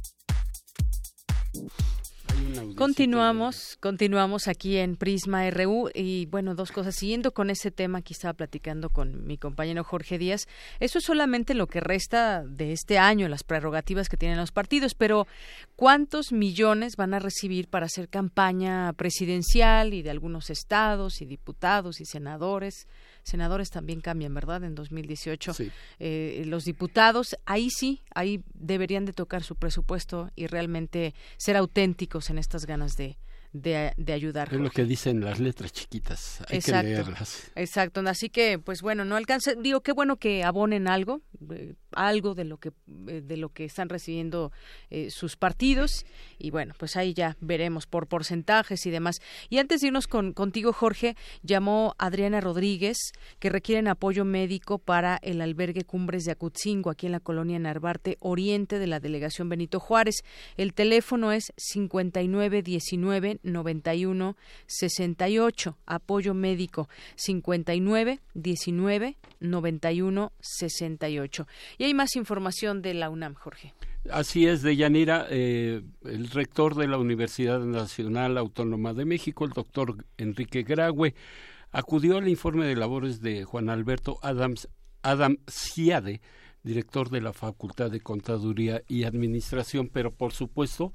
Continuamos, continuamos aquí en Prisma RU y bueno, dos cosas. Siguiendo con ese tema que estaba platicando con mi compañero Jorge Díaz, eso es solamente lo que resta de este año, las prerrogativas que tienen los partidos, pero ¿cuántos millones van a recibir para hacer campaña presidencial y de algunos estados y diputados y senadores? Senadores también cambian, ¿verdad? En 2018. Eh, los diputados, ahí sí, ahí deberían de tocar su presupuesto y realmente ser auténticos en estas ganas de, de, ayudar. Es lo que dicen las letras chiquitas, hay que leerlas. Exacto, así que, pues bueno, no alcanza, digo, qué bueno que abonen algo, eh, algo de lo que eh, de lo que están recibiendo eh, sus partidos. Y bueno pues ahí ya veremos por porcentajes y demás. Y antes de irnos con, contigo Jorge llamó Adriana Rodríguez que requieren apoyo médico para el albergue Cumbres de Acutzingo aquí en la colonia Narvarte Oriente de la delegación Benito Juárez. El teléfono es 5919 91 68 apoyo médico 59 19 91 68 y hay más información de la UNAM, Jorge. Así es, de Yanira, eh, el rector de la Universidad Nacional Autónoma de México, el doctor Enrique Graue, acudió al informe de labores de Juan Alberto Adams, Adam Ciade, director de la Facultad de Contaduría y Administración, pero por supuesto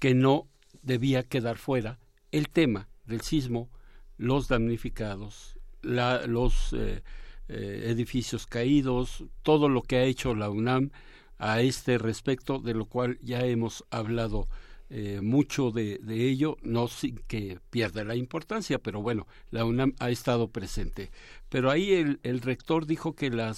que no debía quedar fuera el tema del sismo, los damnificados, la, los eh, eh, edificios caídos, todo lo que ha hecho la UNAM a este respecto, de lo cual ya hemos hablado eh, mucho de, ello, no sin que pierda la importancia, pero bueno, la UNAM ha estado presente. Pero ahí el, rector dijo que la,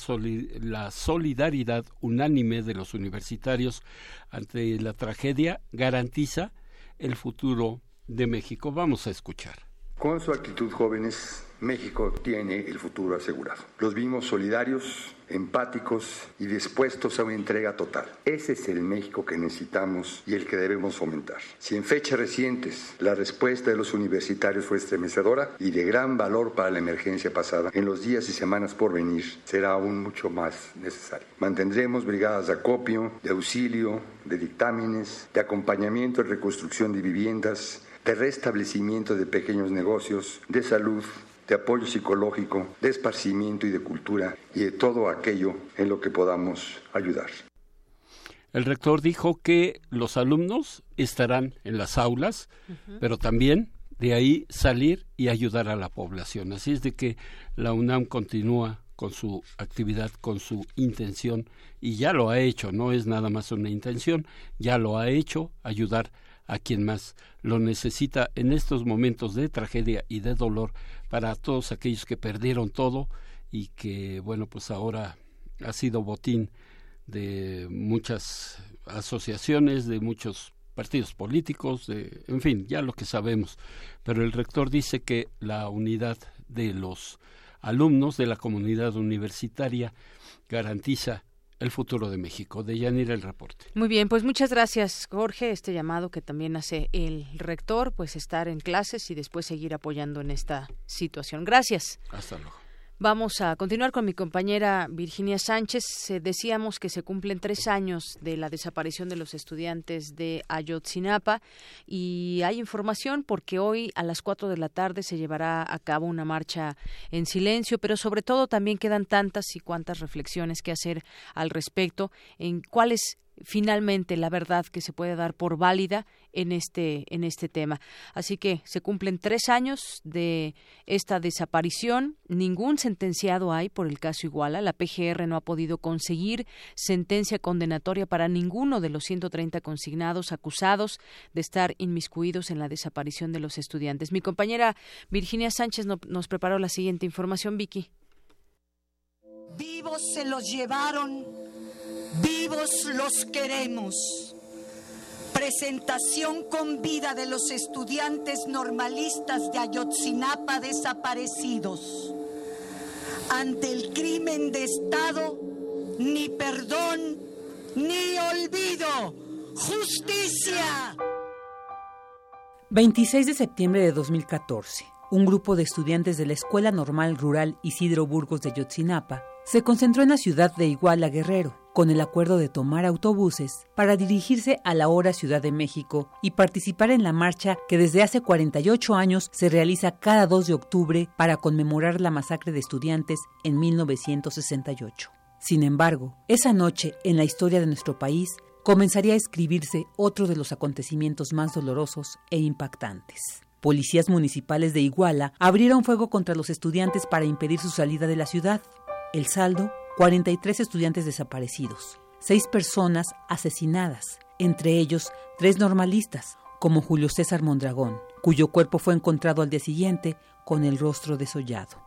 la solidaridad unánime de los universitarios ante la tragedia garantiza el futuro de México. Vamos a escuchar. Con su actitud jóvenes México tiene el futuro asegurado. Los vimos solidarios, empáticos y dispuestos a una entrega total. Ese es el México que necesitamos y el que debemos fomentar. Si en fechas recientes la respuesta de los universitarios fue estremecedora y de gran valor para la emergencia pasada, en los días y semanas por venir será aún mucho más necesario. Mantendremos brigadas de acopio, de auxilio, de dictámenes, de acompañamiento y reconstrucción de viviendas, de restablecimiento de pequeños negocios, de salud, de apoyo psicológico, de esparcimiento y de cultura y de todo aquello en lo que podamos ayudar. El rector dijo que los alumnos estarán en las aulas, pero también de ahí salir y ayudar a la población. Así es de que la UNAM continúa con su actividad, con su intención, y ya lo ha hecho, no es nada más una intención, ya lo ha hecho, ayudar a quien más lo necesita en estos momentos de tragedia y de dolor para todos aquellos que perdieron todo y que, bueno, pues ahora ha sido botín de muchas asociaciones, de muchos partidos políticos, de, en fin, ya lo que sabemos. Pero el rector dice que la unidad de los alumnos de la comunidad universitaria garantiza el futuro de México. De Yanira el reporte. Muy bien, pues muchas gracias, Jorge. Este llamado que también hace el rector, pues estar en clases y después seguir apoyando en esta situación. Gracias. Hasta luego. Vamos a continuar con mi compañera Virginia Sánchez. decíamos que se cumplen tres años de la desaparición de los estudiantes de Ayotzinapa y hay información porque hoy a las cuatro de la tarde se llevará a cabo una marcha en silencio, pero sobre todo también quedan tantas y cuantas reflexiones que hacer al respecto en cuáles finalmente la verdad que se puede dar por válida en este en este tema. Así que se cumplen tres años de esta desaparición. Ningún sentenciado hay por el caso Iguala. La PGR no ha podido conseguir sentencia condenatoria para ninguno de los 130 consignados acusados de estar inmiscuidos en la desaparición de los estudiantes. Mi compañera Virginia Sánchez nos preparó la siguiente información, Vicky. Vivos se los llevaron Vivos los queremos. Presentación con vida de los estudiantes normalistas de Ayotzinapa desaparecidos. Ante el crimen de Estado, ni perdón, ni olvido. Justicia. 26 de septiembre de 2014. Un grupo de estudiantes de la Escuela Normal Rural Isidro Burgos de Ayotzinapa se concentró en la ciudad de Iguala Guerrero, con el acuerdo de tomar autobuses para dirigirse a la hora Ciudad de México y participar en la marcha que desde hace 48 años se realiza cada 2 de octubre para conmemorar la masacre de estudiantes en 1968. Sin embargo, esa noche en la historia de nuestro país comenzaría a escribirse otro de los acontecimientos más dolorosos e impactantes. Policías municipales de Iguala abrieron fuego contra los estudiantes para impedir su salida de la ciudad. El saldo, 43 estudiantes desaparecidos, 6 personas asesinadas, entre ellos tres normalistas, como Julio César Mondragón, cuyo cuerpo fue encontrado al día siguiente con el rostro desollado.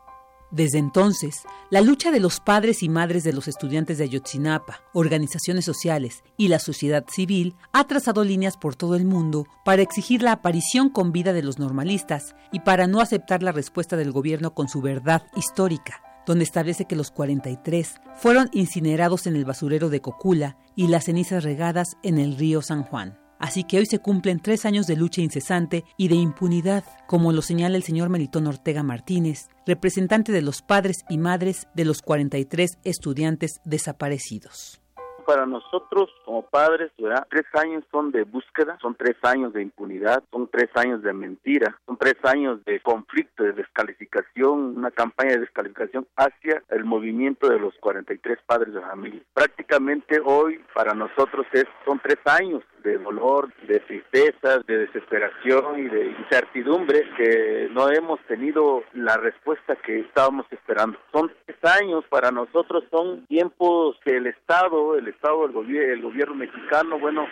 Desde entonces, la lucha de los padres y madres de los estudiantes de Ayotzinapa, organizaciones sociales y la sociedad civil ha trazado líneas por todo el mundo para exigir la aparición con vida de los normalistas y para no aceptar la respuesta del gobierno con su verdad histórica, donde establece que los 43 fueron incinerados en el basurero de Cocula y las cenizas regadas en el río San Juan. Así que hoy se cumplen tres años de lucha incesante y de impunidad, como lo señala el señor Melitón Ortega Martínez, representante de los padres y madres de los 43 estudiantes desaparecidos para nosotros como padres, ¿verdad? Tres años son de búsqueda, son tres años de impunidad, son tres años de mentira, son tres años de conflicto, de descalificación, una campaña de descalificación hacia el movimiento de los 43 padres de familia. Prácticamente hoy para nosotros es, son tres años de dolor, de tristeza, de desesperación y de incertidumbre que no hemos tenido la respuesta que estábamos esperando. Son tres años para nosotros, son tiempos que el Estado, el Estado, el, gobierno, el gobierno mexicano, bueno,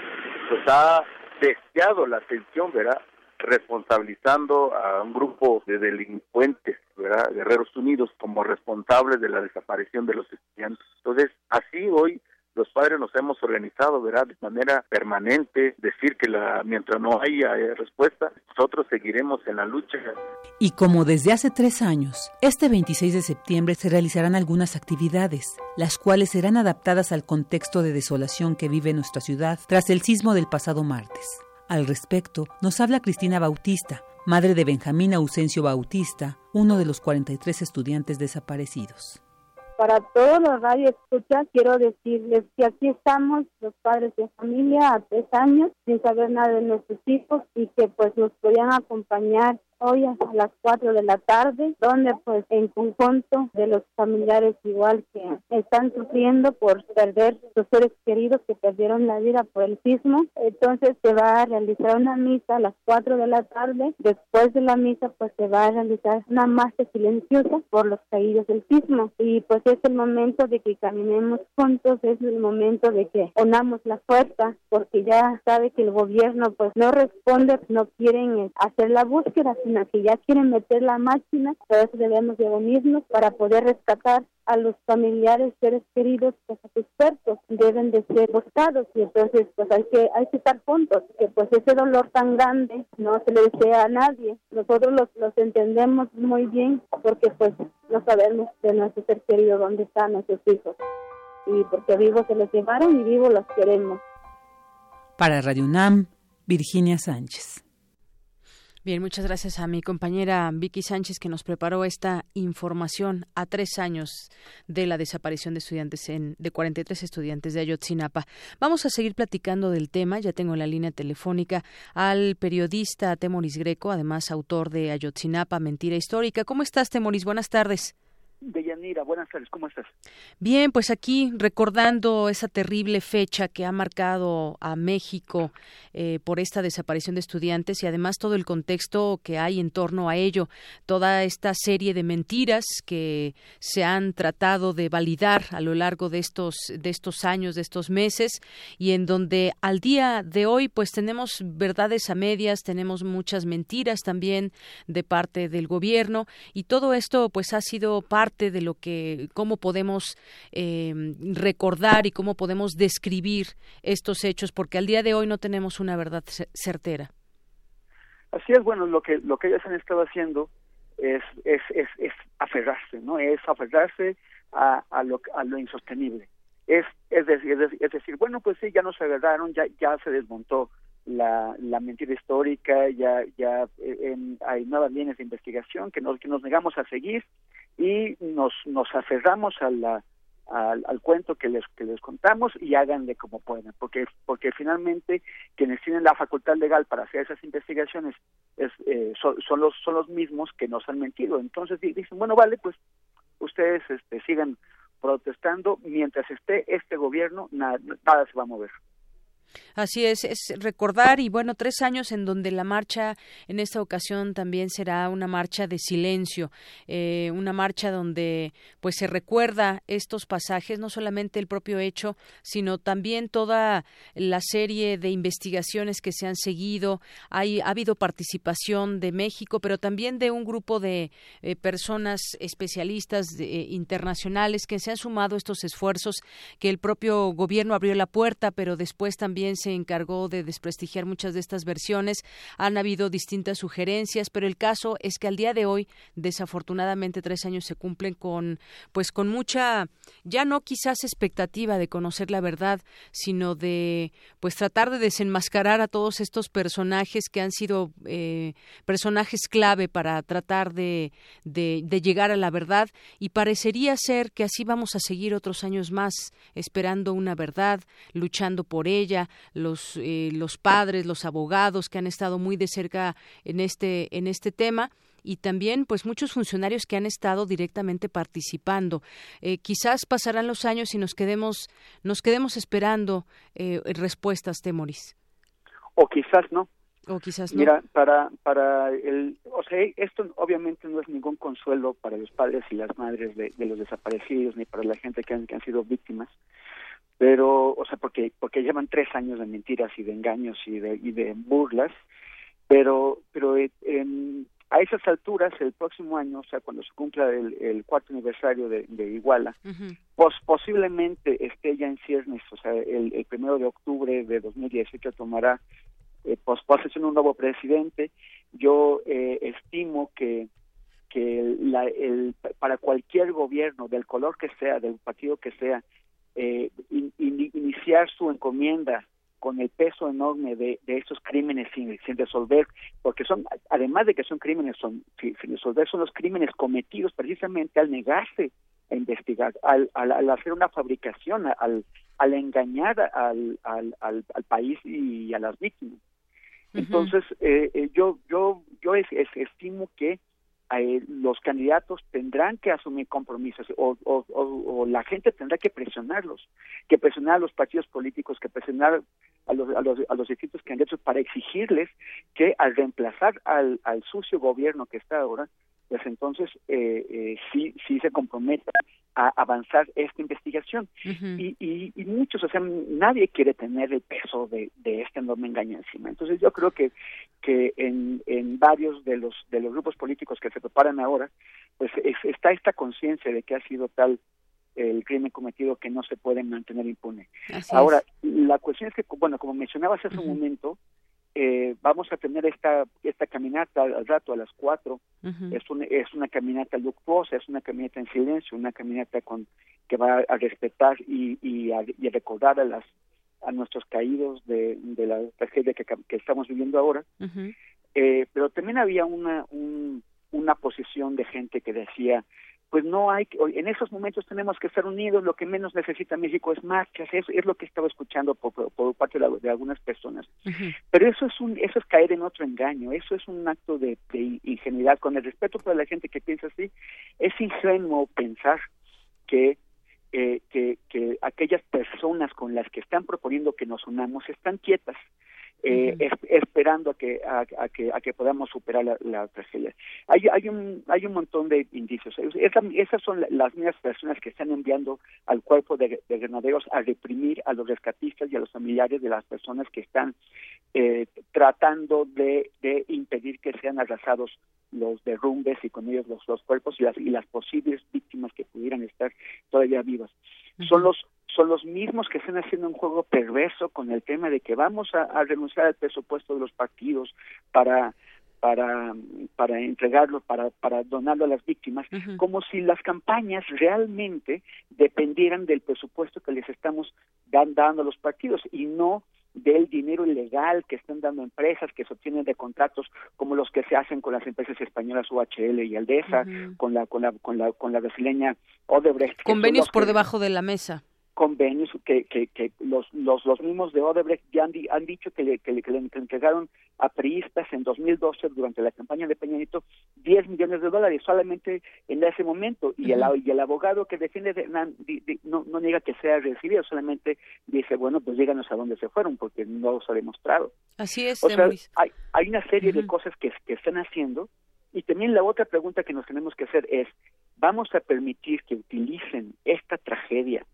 pues ha deseado la atención, ¿verdad? responsabilizando a un grupo de delincuentes, ¿verdad? Guerreros Unidos como responsables de la desaparición de los estudiantes. Entonces, así hoy los padres nos hemos organizado, ¿verdad? De manera permanente, decir que la, mientras no haya eh, respuesta, nosotros seguiremos en la lucha. Y como desde hace tres años, este 26 de septiembre se realizarán algunas actividades, las cuales serán adaptadas al contexto de desolación que vive nuestra ciudad tras el sismo del pasado martes. Al respecto, nos habla Cristina Bautista, madre de Benjamín Ausencio Bautista, uno de los 43 estudiantes desaparecidos. Para todos los radio escuchas, quiero decirles que aquí estamos los padres de familia a tres años sin saber nada de nuestros hijos y que pues nos podían acompañar hoy a las 4 de la tarde, donde pues en conjunto de los familiares igual que están sufriendo por perder sus seres queridos que perdieron la vida por el sismo. Entonces se va a realizar una misa a las 4 de la tarde. Después de la misa pues se va a realizar una marcha silenciosa por los caídos del sismo. Y pues es el momento de que caminemos juntos, es el momento de que unamos la fuerza porque ya sabe que el gobierno pues no responde, no quieren hacer la búsqueda máquina, que ya quieren meter la máquina, por eso debemos de unirnos para poder rescatar a los familiares, seres queridos, pues a sus cuerpos deben de ser buscados y entonces pues hay que hay que estar juntos, que pues ese dolor tan grande no se le desea a nadie. Nosotros los, los entendemos muy bien porque pues no sabemos de nuestro ser querido dónde están nuestros hijos y porque vivos se los llevaron y vivos los queremos. Para Radio UNAM, Virginia Sánchez. Bien, muchas gracias a mi compañera Vicky Sánchez que nos preparó esta información a tres años de la desaparición de estudiantes en, de 43 estudiantes de Ayotzinapa. Vamos a seguir platicando del tema. Ya tengo en la línea telefónica al periodista Temoris Greco, además autor de Ayotzinapa, Mentira Histórica. ¿Cómo estás, Temoris? Buenas tardes. Deyanira, buenas tardes, ¿cómo estás? Bien, pues aquí recordando esa terrible fecha que ha marcado a México eh, por esta desaparición de estudiantes y además todo el contexto que hay en torno a ello, toda esta serie de mentiras que se han tratado de validar a lo largo de estos de estos años, de estos meses y en donde al día de hoy pues tenemos verdades a medias, tenemos muchas mentiras también de parte del gobierno y todo esto pues ha sido parte de lo que, cómo podemos eh, recordar y cómo podemos describir estos hechos, porque al día de hoy no tenemos una verdad certera. Así es, bueno, lo que lo que ellos han estado haciendo es es, es, es aferrarse, ¿no? Es aferrarse a, a, lo, a lo insostenible. Es, es, decir, es, decir, bueno, pues sí, ya nos agarraron, ya, ya se desmontó la, la mentira histórica, ya, ya eh, hay nuevas líneas de investigación que nos, que nos negamos a seguir y nos, nos aferramos a la, al, al, cuento que les que les contamos y háganle como puedan porque porque finalmente quienes tienen la facultad legal para hacer esas investigaciones es, eh, son, son, los son los mismos que nos han mentido. Entonces dicen bueno vale pues ustedes este sigan protestando. Mientras esté este gobierno nada, nada se va a mover Así es, es recordar y bueno, tres años en donde la marcha en esta ocasión también será una marcha de silencio, eh, una marcha donde pues se recuerda estos pasajes, no solamente el propio hecho, sino también toda la serie de investigaciones que se han seguido. Hay, ha habido participación de México, pero también de un grupo de eh, personas especialistas eh, internacionales que se han sumado a estos esfuerzos que el propio gobierno abrió la puerta, pero después también se encargó de desprestigiar muchas de estas versiones. Han habido distintas sugerencias, pero el caso es que al día de hoy, desafortunadamente, tres años se cumplen con, pues, con mucha, ya no quizás expectativa de conocer la verdad, sino de, pues, tratar de desenmascarar a todos estos personajes que han sido eh, personajes clave para tratar de, llegar a la verdad y parecería ser que así vamos a seguir otros años más esperando una verdad, luchando por ella, los, eh, los padres, los abogados que han estado muy de cerca en este, en este tema y también pues muchos funcionarios que han estado directamente participando. Eh, quizás pasarán los años y nos quedemos nos quedemos esperando eh, respuestas, Temoris. O quizás no. O quizás no. Mira, para para el, o sea, esto obviamente no es ningún consuelo para los padres y las madres de, los desaparecidos ni para la gente que han, que han sido víctimas pero o sea porque porque llevan tres años de mentiras y de engaños y de y de burlas pero pero eh, a esas alturas el próximo año o sea cuando se cumpla el, cuarto aniversario de, Iguala pues posiblemente esté ya en ciernes o sea el, el primero de octubre de 2018 tomará eh, pues posesión un nuevo presidente. Yo eh, estimo que que la, el, para cualquier gobierno del color que sea del partido que sea eh, iniciar su encomienda con el peso enorme de, de estos crímenes sin, sin, resolver, porque son, además de que son crímenes son, sin, resolver, son los crímenes cometidos precisamente al negarse a investigar, al, al, hacer una fabricación, al, al engañar al, al, al, país y a las víctimas. Entonces, eh, eh, yo, yo, yo es, estimo que eh, los candidatos tendrán que asumir compromisos o, o, o, la gente tendrá que presionarlos, que presionar a los partidos políticos, que presionar a los, a los, a los distintos candidatos para exigirles que al reemplazar al, al sucio gobierno que está ahora, pues entonces eh, eh, sí, sí se comprometa a avanzar esta investigación. y, y, muchos, o sea, nadie quiere tener el peso de, de este enorme engaño encima. Entonces yo creo que, que en, en varios de los, de los grupos políticos que se preparan ahora, pues está esta conciencia de que ha sido tal el crimen cometido que no se puede mantener impune. Ahora, la cuestión es que, bueno, como mencionabas hace un momento, eh, vamos a tener esta esta caminata al rato a las cuatro. Es una es una caminata luctuosa es una caminata en silencio una caminata con que va a respetar y y a, recordar a las a nuestros caídos de, de la tragedia que, que estamos viviendo ahora. Eh, pero también había una una posición de gente que decía pues no hay, en esos momentos tenemos que estar unidos, lo que menos necesita México es marchas, eso es lo que estaba escuchando por, parte de, algunas personas. Pero eso es un, eso es caer en otro engaño, eso es un acto de, ingenuidad, con el respeto para la gente que piensa así, es ingenuo pensar que eh, que, que aquellas personas con las que están proponiendo que nos unamos están quietas, eh, esperando a que a, que a que podamos superar la, la tragedia. Hay hay un hay un montón de indicios. esas son las mismas personas que están enviando al cuerpo de, de, granaderos a reprimir a los rescatistas y a los familiares de las personas que están eh, tratando de, de impedir que sean arrasados los derrumbes y con ellos los, los cuerpos y las y las posibles víctimas que pudieran estar todavía vivas. Son los son los mismos que están haciendo un juego perverso con el tema de que vamos a, renunciar al presupuesto de los partidos para para para entregarlo para para donarlo a las víctimas como si las campañas realmente dependieran del presupuesto que les estamos dando a los partidos y no del dinero ilegal que están dando empresas que se obtienen de contratos como los que se hacen con las empresas españolas UHL y Aldesa, con la con la con la con la brasileña Odebrecht. Convenios por debajo de la mesa convenios que, que, que los, los, los mismos de Odebrecht ya han, han dicho que le, que le, que le entregaron a priistas en 2012 durante la campaña de Peña Nieto 10 millones de dólares solamente en ese momento. Y, el, y el abogado que defiende no, no niega que sea recibido, solamente dice, bueno, pues díganos a dónde se fueron porque no los ha demostrado. Así es, o sea, hay, hay una serie de cosas que, que están haciendo. Y también la otra pregunta que nos tenemos que hacer es, ¿vamos a permitir que utilicen esta tragedia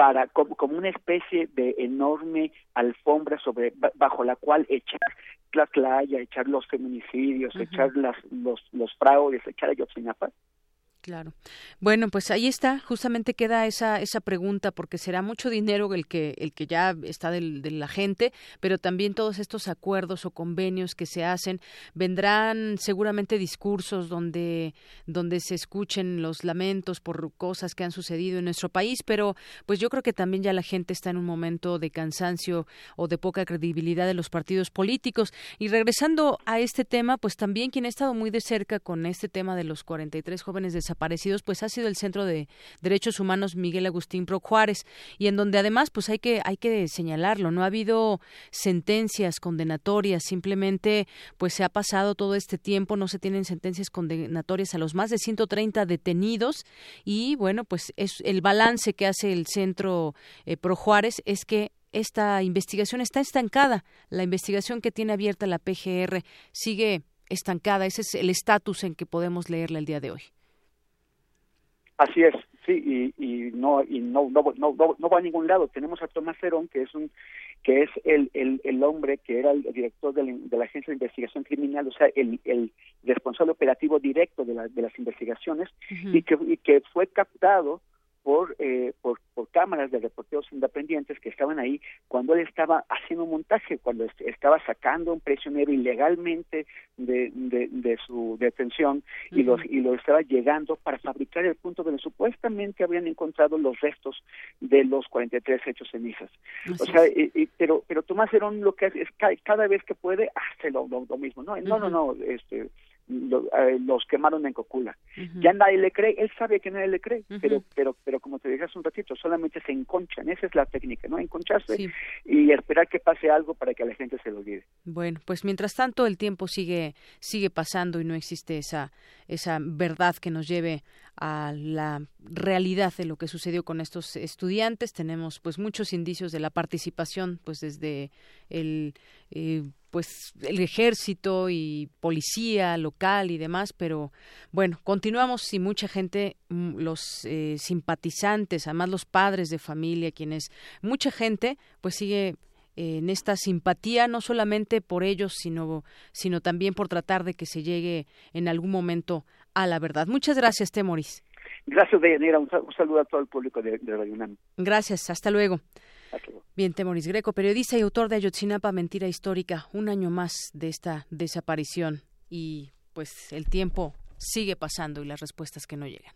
para como, una especie de enorme alfombra sobre bajo la cual echar la playa, echar los feminicidios, echar las, los, los fraudes, echar a Yotzinapa. Claro. Bueno, pues ahí está, justamente queda esa esa pregunta porque será mucho dinero el que el que ya está del, de la gente, pero también todos estos acuerdos o convenios que se hacen vendrán seguramente discursos donde donde se escuchen los lamentos por cosas que han sucedido en nuestro país, pero pues yo creo que también ya la gente está en un momento de cansancio o de poca credibilidad de los partidos políticos y regresando a este tema, pues también quien ha estado muy de cerca con este tema de los 43 jóvenes de desaparecidos, pues ha sido el Centro de Derechos Humanos Miguel Agustín Pro Juárez y en donde además pues hay que hay que señalarlo, no ha habido sentencias condenatorias, simplemente pues se ha pasado todo este tiempo, no se tienen sentencias condenatorias a los más de 130 detenidos y bueno, pues es el balance que hace el Centro eh, Pro Juárez es que esta investigación está estancada. La investigación que tiene abierta la PGR sigue estancada. Ese es el estatus en que podemos leerla el día de hoy. Así es, sí, y, y no y no no, no no va a ningún lado. Tenemos a Tomás Cerón, que es un que es el, el, el hombre que era el director de la, de la Agencia de Investigación Criminal, o sea, el, el responsable operativo directo de, la, de las investigaciones, y, que, y que fue captado por, eh, por, por cámaras de reporteros independientes que estaban ahí cuando él estaba haciendo un montaje, cuando estaba sacando a un prisionero ilegalmente de, de, su detención y, los, y lo estaba llegando para fabricar el punto donde supuestamente habían encontrado los restos de los 43 hechos cenizas. o sea, pero, pero Tomás Herón lo que hace es cada vez que puede hace lo, lo, mismo, ¿no? No, no, no, este eh, los quemaron en Cocula. Ya nadie le cree, él sabe que nadie le cree, pero pero pero como te dije hace un ratito, solamente se enconchan, esa es la técnica, ¿no? Enconcharse y esperar que pase algo para que la gente se lo olvide. Bueno, pues mientras tanto el tiempo sigue sigue pasando y no existe esa esa verdad que nos lleve a la realidad de lo que sucedió con estos estudiantes. Tenemos pues muchos indicios de la participación pues desde el eh, pues el ejército y policía local y demás, pero bueno, continuamos y mucha gente, mm, los eh, simpatizantes, además los padres de familia, quienes, mucha gente pues sigue en esta simpatía no solamente por ellos, sino, sino también por tratar de que se llegue en algún momento a la verdad. Muchas gracias, Temoris. Gracias, Deyanira. Un, saludo a todo el público de, de Radio Gracias. Hasta luego. Bien, Temoris Greco, periodista y autor de Ayotzinapa, Mentira Histórica, un año más de esta desaparición y pues el tiempo sigue pasando y las respuestas que no llegan.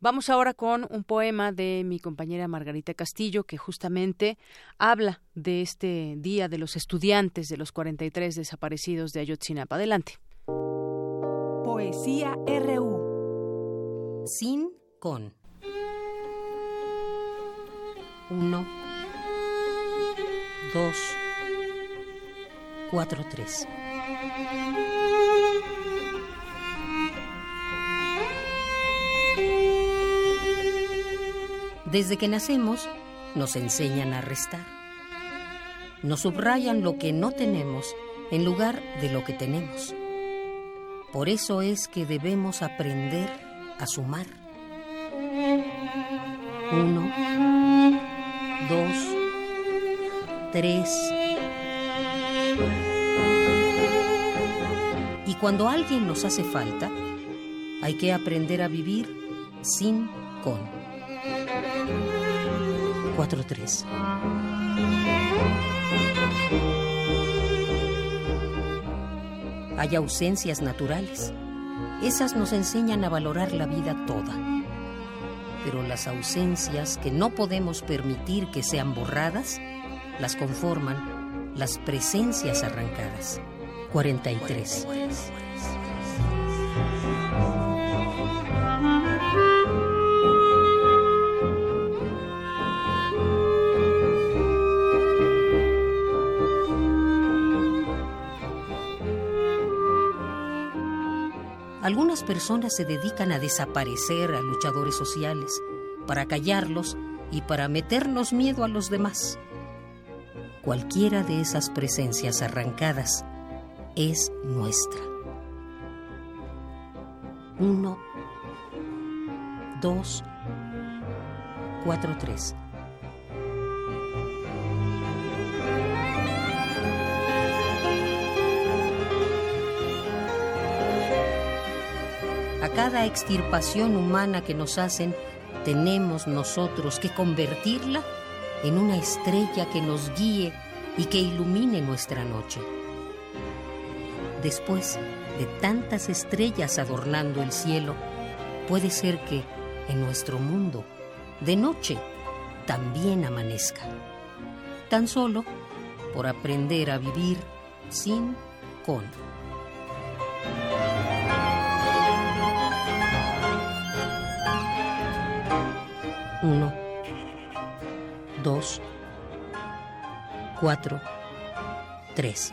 Vamos ahora con un poema de mi compañera Margarita Castillo que justamente habla de este Día de los Estudiantes de los 43 desaparecidos de Ayotzinapa. Adelante. Poesía RU. Sin con. Uno dos, cuatro, tres. Desde que nacemos, nos enseñan a restar. Nos subrayan lo que no tenemos en lugar de lo que tenemos. Por eso es que debemos aprender a sumar. Uno, dos, tres. Y cuando alguien nos hace falta, hay que aprender a vivir sin con. 4-3. Hay ausencias naturales. Esas nos enseñan a valorar la vida toda. Pero las ausencias que no podemos permitir que sean borradas, las conforman las presencias arrancadas. 43. Algunas personas se dedican a desaparecer a luchadores sociales, para callarlos y para meternos miedo a los demás cualquiera de esas presencias arrancadas es nuestra. Uno, dos, cuatro, tres. A cada extirpación humana que nos hacen, tenemos nosotros que convertirla en una estrella que nos guíe y que ilumine nuestra noche. Después de tantas estrellas adornando el cielo, puede ser que en nuestro mundo, de noche, también amanezca. Tan solo por aprender a vivir sin con. Uno dos, cuatro, tres.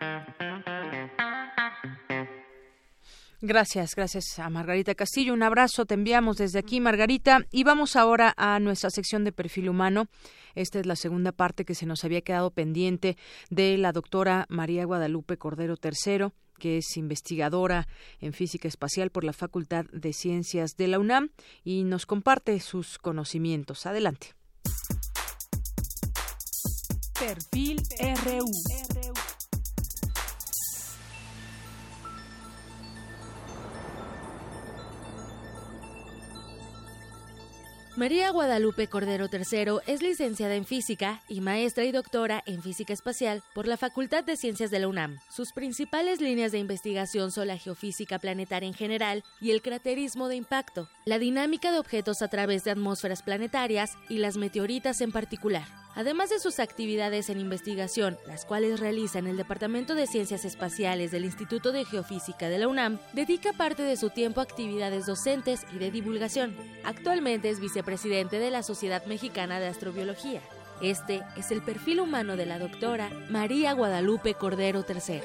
Gracias, gracias a Margarita Castillo. Un abrazo te enviamos desde aquí, Margarita. Y vamos ahora a nuestra sección de perfil humano. Esta es la segunda parte que se nos había quedado pendiente de la doctora María Guadalupe Cordero III que es investigadora en física espacial por la Facultad de Ciencias de la UNAM y nos comparte sus conocimientos. Adelante. Perfil RU. María Guadalupe Cordero III es licenciada en física y maestra y doctora en física espacial por la Facultad de Ciencias de la UNAM. Sus principales líneas de investigación son la geofísica planetaria en general y el craterismo de impacto, la dinámica de objetos a través de atmósferas planetarias y las meteoritas en particular. Además de sus actividades en investigación, las cuales realiza en el Departamento de Ciencias Espaciales del Instituto de Geofísica de la UNAM, dedica parte de su tiempo a actividades docentes y de divulgación. Actualmente es vicepresidente de la Sociedad Mexicana de Astrobiología. Este es el perfil humano de la doctora María Guadalupe Cordero III.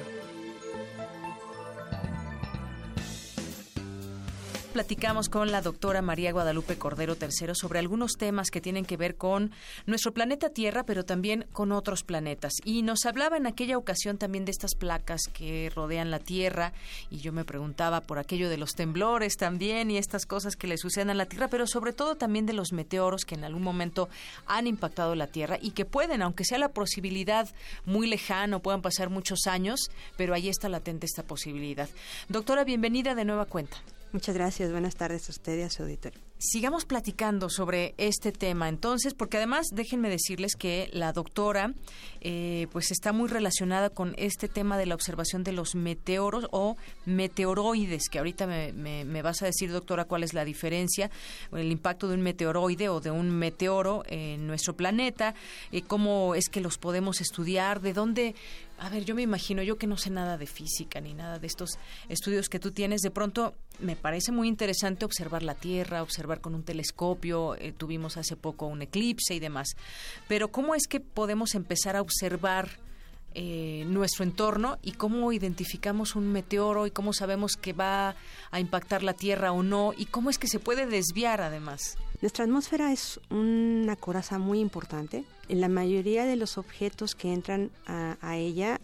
Platicamos con la doctora María Guadalupe Cordero III sobre algunos temas que tienen que ver con nuestro planeta Tierra, pero también con otros planetas. Y nos hablaba en aquella ocasión también de estas placas que rodean la Tierra, y yo me preguntaba por aquello de los temblores también y estas cosas que le suceden a la Tierra, pero sobre todo también de los meteoros que en algún momento han impactado la Tierra y que pueden, aunque sea la posibilidad muy lejana, puedan pasar muchos años, pero ahí está latente esta posibilidad. Doctora, bienvenida de nueva cuenta. Muchas gracias. Buenas tardes a usted y a su auditorio. Sigamos platicando sobre este tema entonces, porque además déjenme decirles que la doctora eh, pues está muy relacionada con este tema de la observación de los meteoros o meteoroides, que ahorita me, vas a decir, doctora, cuál es la diferencia, el impacto de un meteoroide o de un meteoro en nuestro planeta, eh, cómo es que los podemos estudiar, de dónde a ver, yo me imagino, yo que no sé nada de física ni nada de estos estudios que tú tienes, de pronto me parece muy interesante observar la Tierra, observar con un telescopio, eh, tuvimos hace poco un eclipse y demás. Pero ¿cómo es que podemos empezar a observar eh, nuestro entorno y cómo identificamos un meteoro y cómo sabemos que va a impactar la Tierra o no y cómo es que se puede desviar además? Nuestra atmósfera es una coraza muy importante. La mayoría de los objetos que entran a, ella,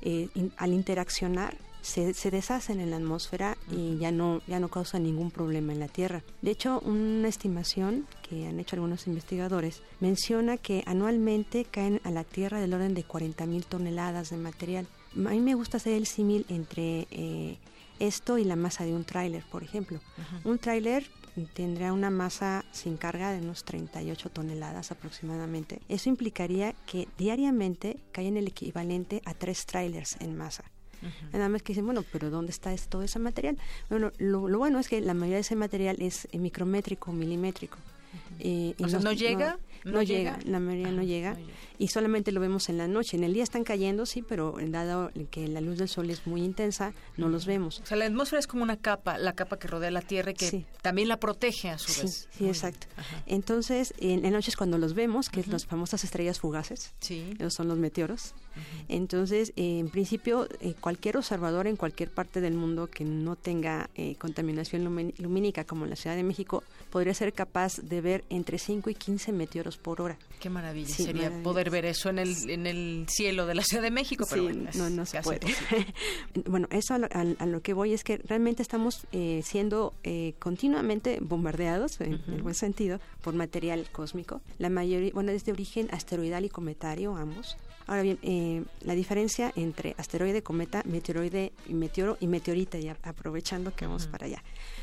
eh, al interaccionar, se, deshacen en la atmósfera y ya no, ya no causan ningún problema en la Tierra. De hecho, una estimación que han hecho algunos investigadores menciona que anualmente caen a la Tierra del orden de 40.000 toneladas de material. A mí me gusta hacer el símil entre eh, esto y la masa de un tráiler, por ejemplo. Un tráiler tendría una masa sin carga de unos 38 toneladas aproximadamente. Eso implicaría que diariamente caen el equivalente a tres trailers en masa. Nada más que dicen, bueno, pero ¿dónde está todo ese material? Bueno, lo, lo, bueno es que la mayoría de ese material es micrométrico, milimétrico. Eh, o sea, no, llega. No, llega, la mayoría no, llega, y solamente lo vemos en la noche. En el día están cayendo, sí, pero dado que la luz del sol es muy intensa, no los vemos. O sea, la atmósfera es como una capa, la capa que rodea la Tierra y que también la protege a su vez. Sí, exacto. Entonces, en, la noche es cuando los vemos, que es las famosas estrellas fugaces, sí. esos son los meteoros. Entonces, en principio, eh, cualquier observador en cualquier parte del mundo que no tenga eh, contaminación lumínica, como en la Ciudad de México, podría ser capaz de ver entre 5 y 15 meteoros por hora. Qué maravilla sería poder ver eso en el, en el cielo de la Ciudad de México, pero bueno, no, no se puede. bueno, eso a lo, que voy es que realmente estamos eh, siendo eh, continuamente bombardeados, en, el buen sentido, por material cósmico. La mayoría, bueno, es de origen asteroidal y cometario, ambos. Ahora bien, eh, la diferencia entre asteroide, cometa, meteoroide y meteoro y meteorita, ya aprovechando que vamos para allá.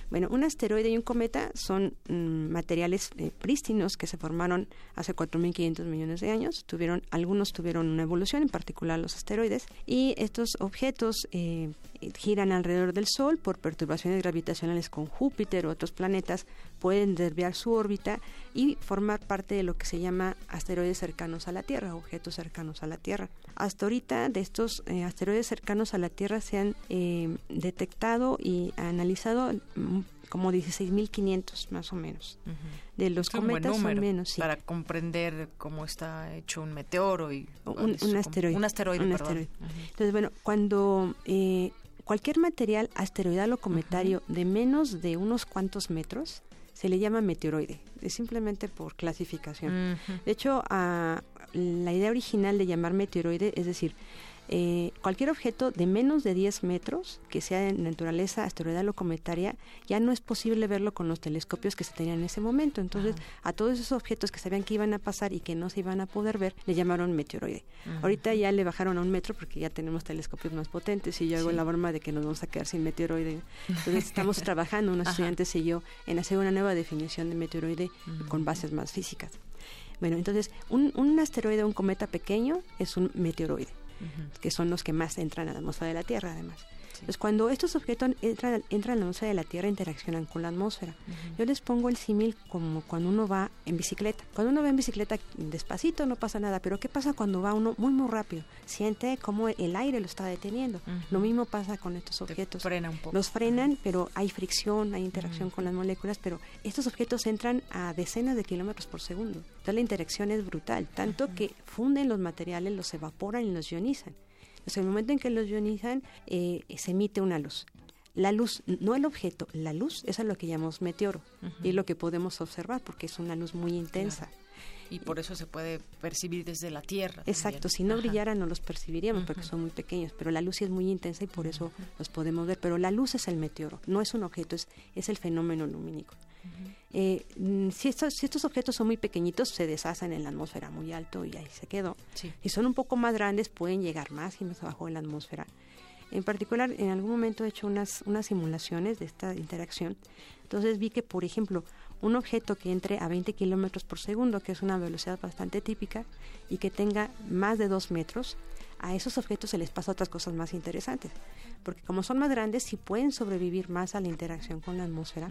Bueno, un asteroide y un cometa son mm, materiales eh, prístinos que se formaron hace 4.500 millones de años. Tuvieron, algunos tuvieron una evolución, en particular los asteroides, y estos objetos eh, giran alrededor del Sol por perturbaciones gravitacionales con Júpiter u otros planetas, pueden desviar su órbita y formar parte de lo que se llama asteroides cercanos a la Tierra, objetos cercanos a la Tierra. Hasta ahorita de estos eh, asteroides cercanos a la Tierra se han detectado y analizado mm, como 16.500 más o menos. De los cometas son menos, Para comprender cómo está hecho un meteoro y... Un, asteroide. Un asteroide, Entonces, bueno, cuando eh, cualquier material asteroidal o cometario de menos de unos cuantos metros se le llama meteoroide, es simplemente por clasificación. De hecho, a, la idea original de llamar meteoroide, es decir, eh, cualquier objeto de menos de 10 metros que sea de naturaleza asteroidal o cometaria ya no es posible verlo con los telescopios que se tenían en ese momento. Entonces, a todos esos objetos que sabían que iban a pasar y que no se iban a poder ver, le llamaron meteoroide. Ahorita ya le bajaron a un metro porque ya tenemos telescopios más potentes y yo hago la broma de que nos vamos a quedar sin meteoroide. Entonces, estamos trabajando, unos estudiantes y yo, en hacer una nueva definición de meteoroide con bases más físicas. Bueno, entonces, un, un asteroide, un cometa pequeño, es un meteoroide, que son los que más entran a la atmósfera de la Tierra, además. Entonces, cuando estos objetos entran, entran a la atmósfera de la Tierra, interaccionan con la atmósfera. Yo les pongo el símil como cuando uno va en bicicleta. Cuando uno va en bicicleta despacito no pasa nada, pero ¿qué pasa cuando va uno muy, muy rápido? Siente como el aire lo está deteniendo. Lo mismo pasa con estos objetos. frena un poco. Los frenan, pero hay fricción, hay interacción con las moléculas, pero estos objetos entran a decenas de kilómetros por segundo. Entonces la interacción es brutal, tanto que funden los materiales, los evaporan y los ionizan. En el momento en que los ionizan, eh, se emite una luz. La luz, no el objeto, la luz, eso es lo que llamamos meteoro. Y es lo que podemos observar porque es una luz muy intensa. Y por eso se puede percibir desde la Tierra. Exacto, si no brillara no los percibiríamos porque son muy pequeños, pero la luz sí es muy intensa y por eso los podemos ver. Pero la luz es el meteoro, no es un objeto, es, es el fenómeno lumínico. Eh, mm, si, estos, si estos objetos son muy pequeñitos, se deshacen en la atmósfera muy alto y ahí se quedó. Si son un poco más grandes, pueden llegar más y más abajo en la atmósfera. En particular, en algún momento he hecho unas, unas simulaciones de esta interacción. Entonces vi que, por ejemplo, un objeto que entre a 20 kilómetros por segundo, que es una velocidad bastante típica, y que tenga más de 2 metros, a esos objetos se les pasa otras cosas más interesantes. Porque como son más grandes, sí pueden sobrevivir más a la interacción con la atmósfera.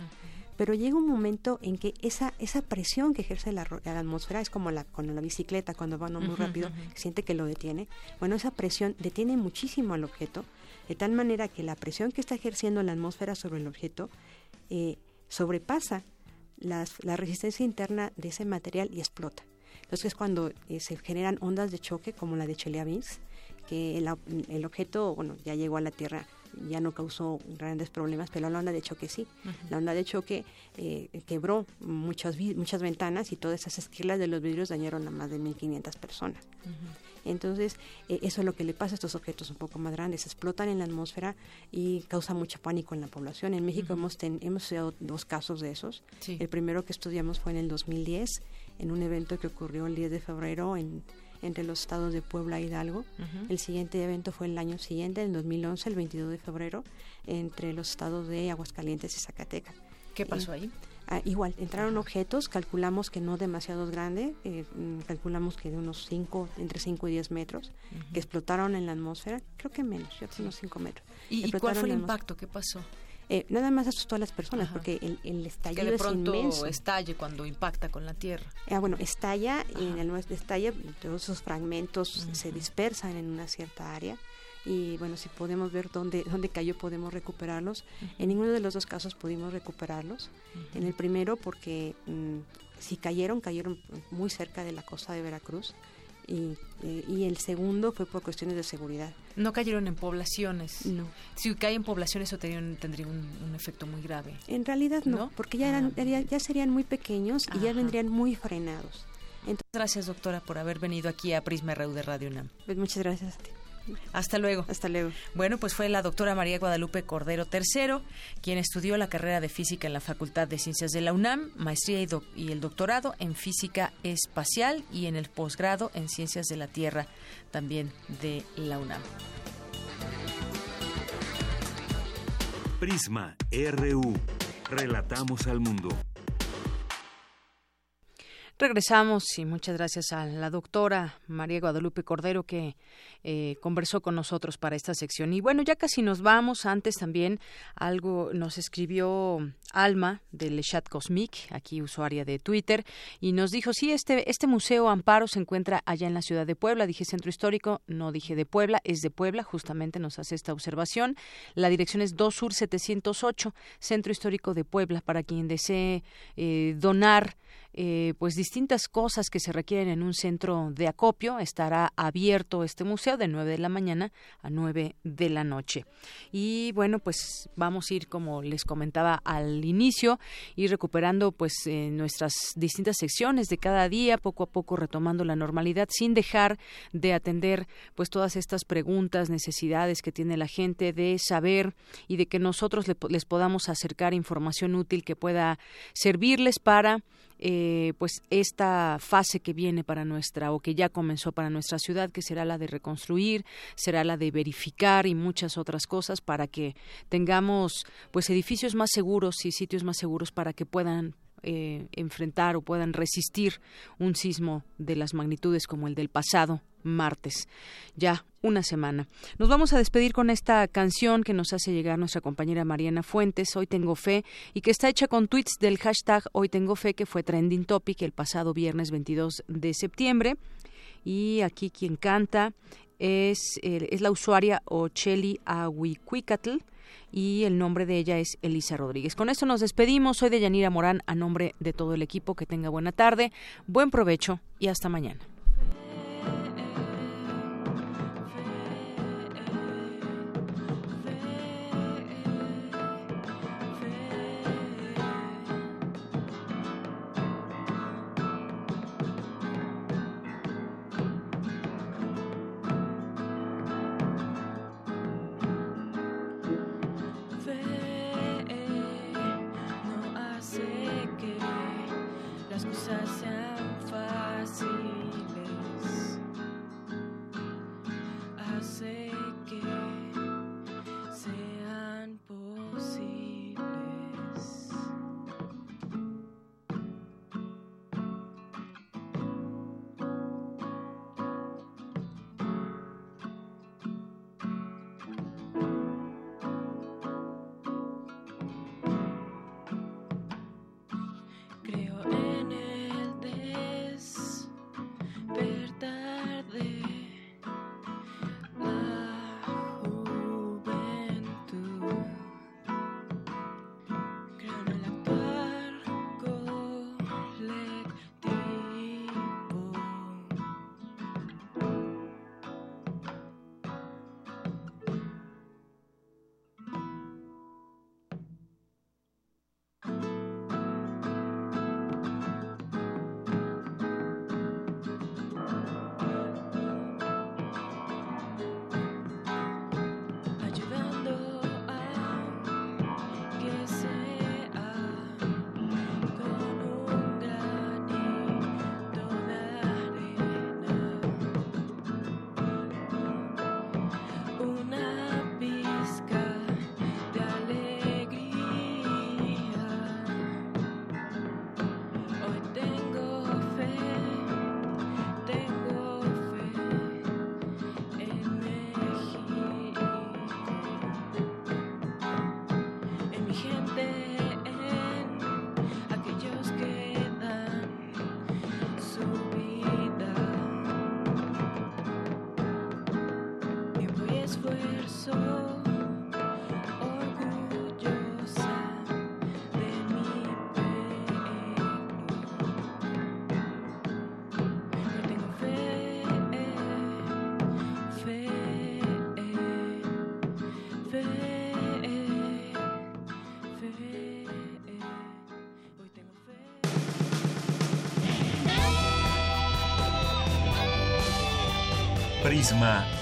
Pero llega un momento en que esa, esa presión que ejerce la, la atmósfera es como la, con la bicicleta cuando va uno muy rápido, siente que lo detiene. Bueno, esa presión detiene muchísimo al objeto, de tal manera que la presión que está ejerciendo la atmósfera sobre el objeto eh, sobrepasa las- la resistencia interna de ese material y explota. Entonces es cuando eh, se generan ondas de choque como la de Chelyabinsk, que el, el objeto, bueno, ya llegó a la Tierra, ya no causó grandes problemas, pero la onda de choque sí. La onda de choque eh, quebró muchas, muchas ventanas y todas esas esquilas de los vidrios dañaron a más de 1.500 personas. Entonces, eh, eso es lo que le pasa a estos objetos un poco más grandes. Explotan en la atmósfera y causa mucho pánico en la población. En México hemos, ten- hemos estudiado dos casos de esos. Sí. El primero que estudiamos fue en el 2010, en un evento que ocurrió el 10 de febrero en, entre los estados de Puebla e Hidalgo. Ujú. El siguiente evento fue el año siguiente, en 2011, el 22 de febrero, entre los estados de Aguascalientes y Zacatecas. ¿Qué pasó ahí? Ah, igual, entraron objetos, calculamos que no demasiado grande, eh, mm, calculamos que de unos 5, entre 5 y 10 metros, Ujú. que explotaron en la atmósfera, creo que menos, yo que unos 5 metros. ¿Y, y cuál fue el impacto? ¿Qué pasó? Eh, nada más asustó a las personas, porque el, el Que estallido de es pronto inmenso. estalle cuando impacta con la Tierra. Ah, bueno, estalla y en el nuestro estalla, todos esos fragmentos se dispersan en una cierta área y bueno, si podemos ver dónde, dónde cayó, podemos recuperarlos. En ninguno de los dos casos pudimos recuperarlos. En el primero porque mm, si cayeron, cayeron muy cerca de la costa de Veracruz y, eh, y el segundo fue por cuestiones de seguridad. No cayeron en poblaciones. No. Si cae en poblaciones, eso tendría un, tendría un, un efecto muy grave. En realidad no, ¿No? porque ya, eran, ya, ya serían muy pequeños y ya vendrían muy frenados. Gracias, doctora, por haber venido aquí a Prisma RU de Radio UNAM. Pues muchas gracias a ti. Hasta luego. Hasta luego. Bueno, pues fue la doctora María Guadalupe Cordero III, quien estudió la carrera de física en la Facultad de Ciencias de la UNAM, maestría y, doc- y el doctorado en física espacial y en el posgrado en ciencias de la Tierra, también de la UNAM. Prisma RU. Relatamos al mundo. Regresamos y muchas gracias a la doctora María Guadalupe Cordero que eh, conversó con nosotros para esta sección. Y bueno, ya casi nos vamos. Antes también algo nos escribió Alma del Chat Cosmic, aquí usuaria de Twitter, y nos dijo, sí, este, este Museo Amparo se encuentra allá en la ciudad de Puebla. Dije centro histórico, no dije de Puebla, es de Puebla, justamente nos hace esta observación. La dirección es 2 Sur 708, Centro Histórico de Puebla, para quien desee eh, donar eh, pues distintas cosas que se requieren en un centro de acopio. Estará abierto este museo de 9 de la mañana a 9 de la noche. Y bueno, pues vamos a ir, como les comentaba al inicio, ir recuperando pues eh, nuestras distintas secciones de cada día, poco a poco retomando la normalidad, sin dejar de atender pues todas estas preguntas, necesidades que tiene la gente de saber y de que nosotros les podamos acercar información útil que pueda servirles para eh, pues esta fase que viene para nuestra o que ya comenzó para nuestra ciudad que será la de reconstruir será la de verificar y muchas otras cosas para que tengamos pues edificios más seguros y sitios más seguros para que puedan eh, enfrentar o puedan resistir un sismo de las magnitudes como el del pasado martes. Ya una semana. Nos vamos a despedir con esta canción que nos hace llegar nuestra compañera Mariana Fuentes, Hoy Tengo Fe, y que está hecha con tweets del hashtag Hoy Tengo Fe, que fue trending topic el pasado viernes 22 de septiembre. Y aquí quien canta es, es la usuaria Ocheli Ahuicuicatl y el nombre de ella es Elisa Rodríguez. Con esto nos despedimos. Soy de Yanira Morán a nombre de todo el equipo. Que tenga buena tarde, buen provecho y hasta mañana.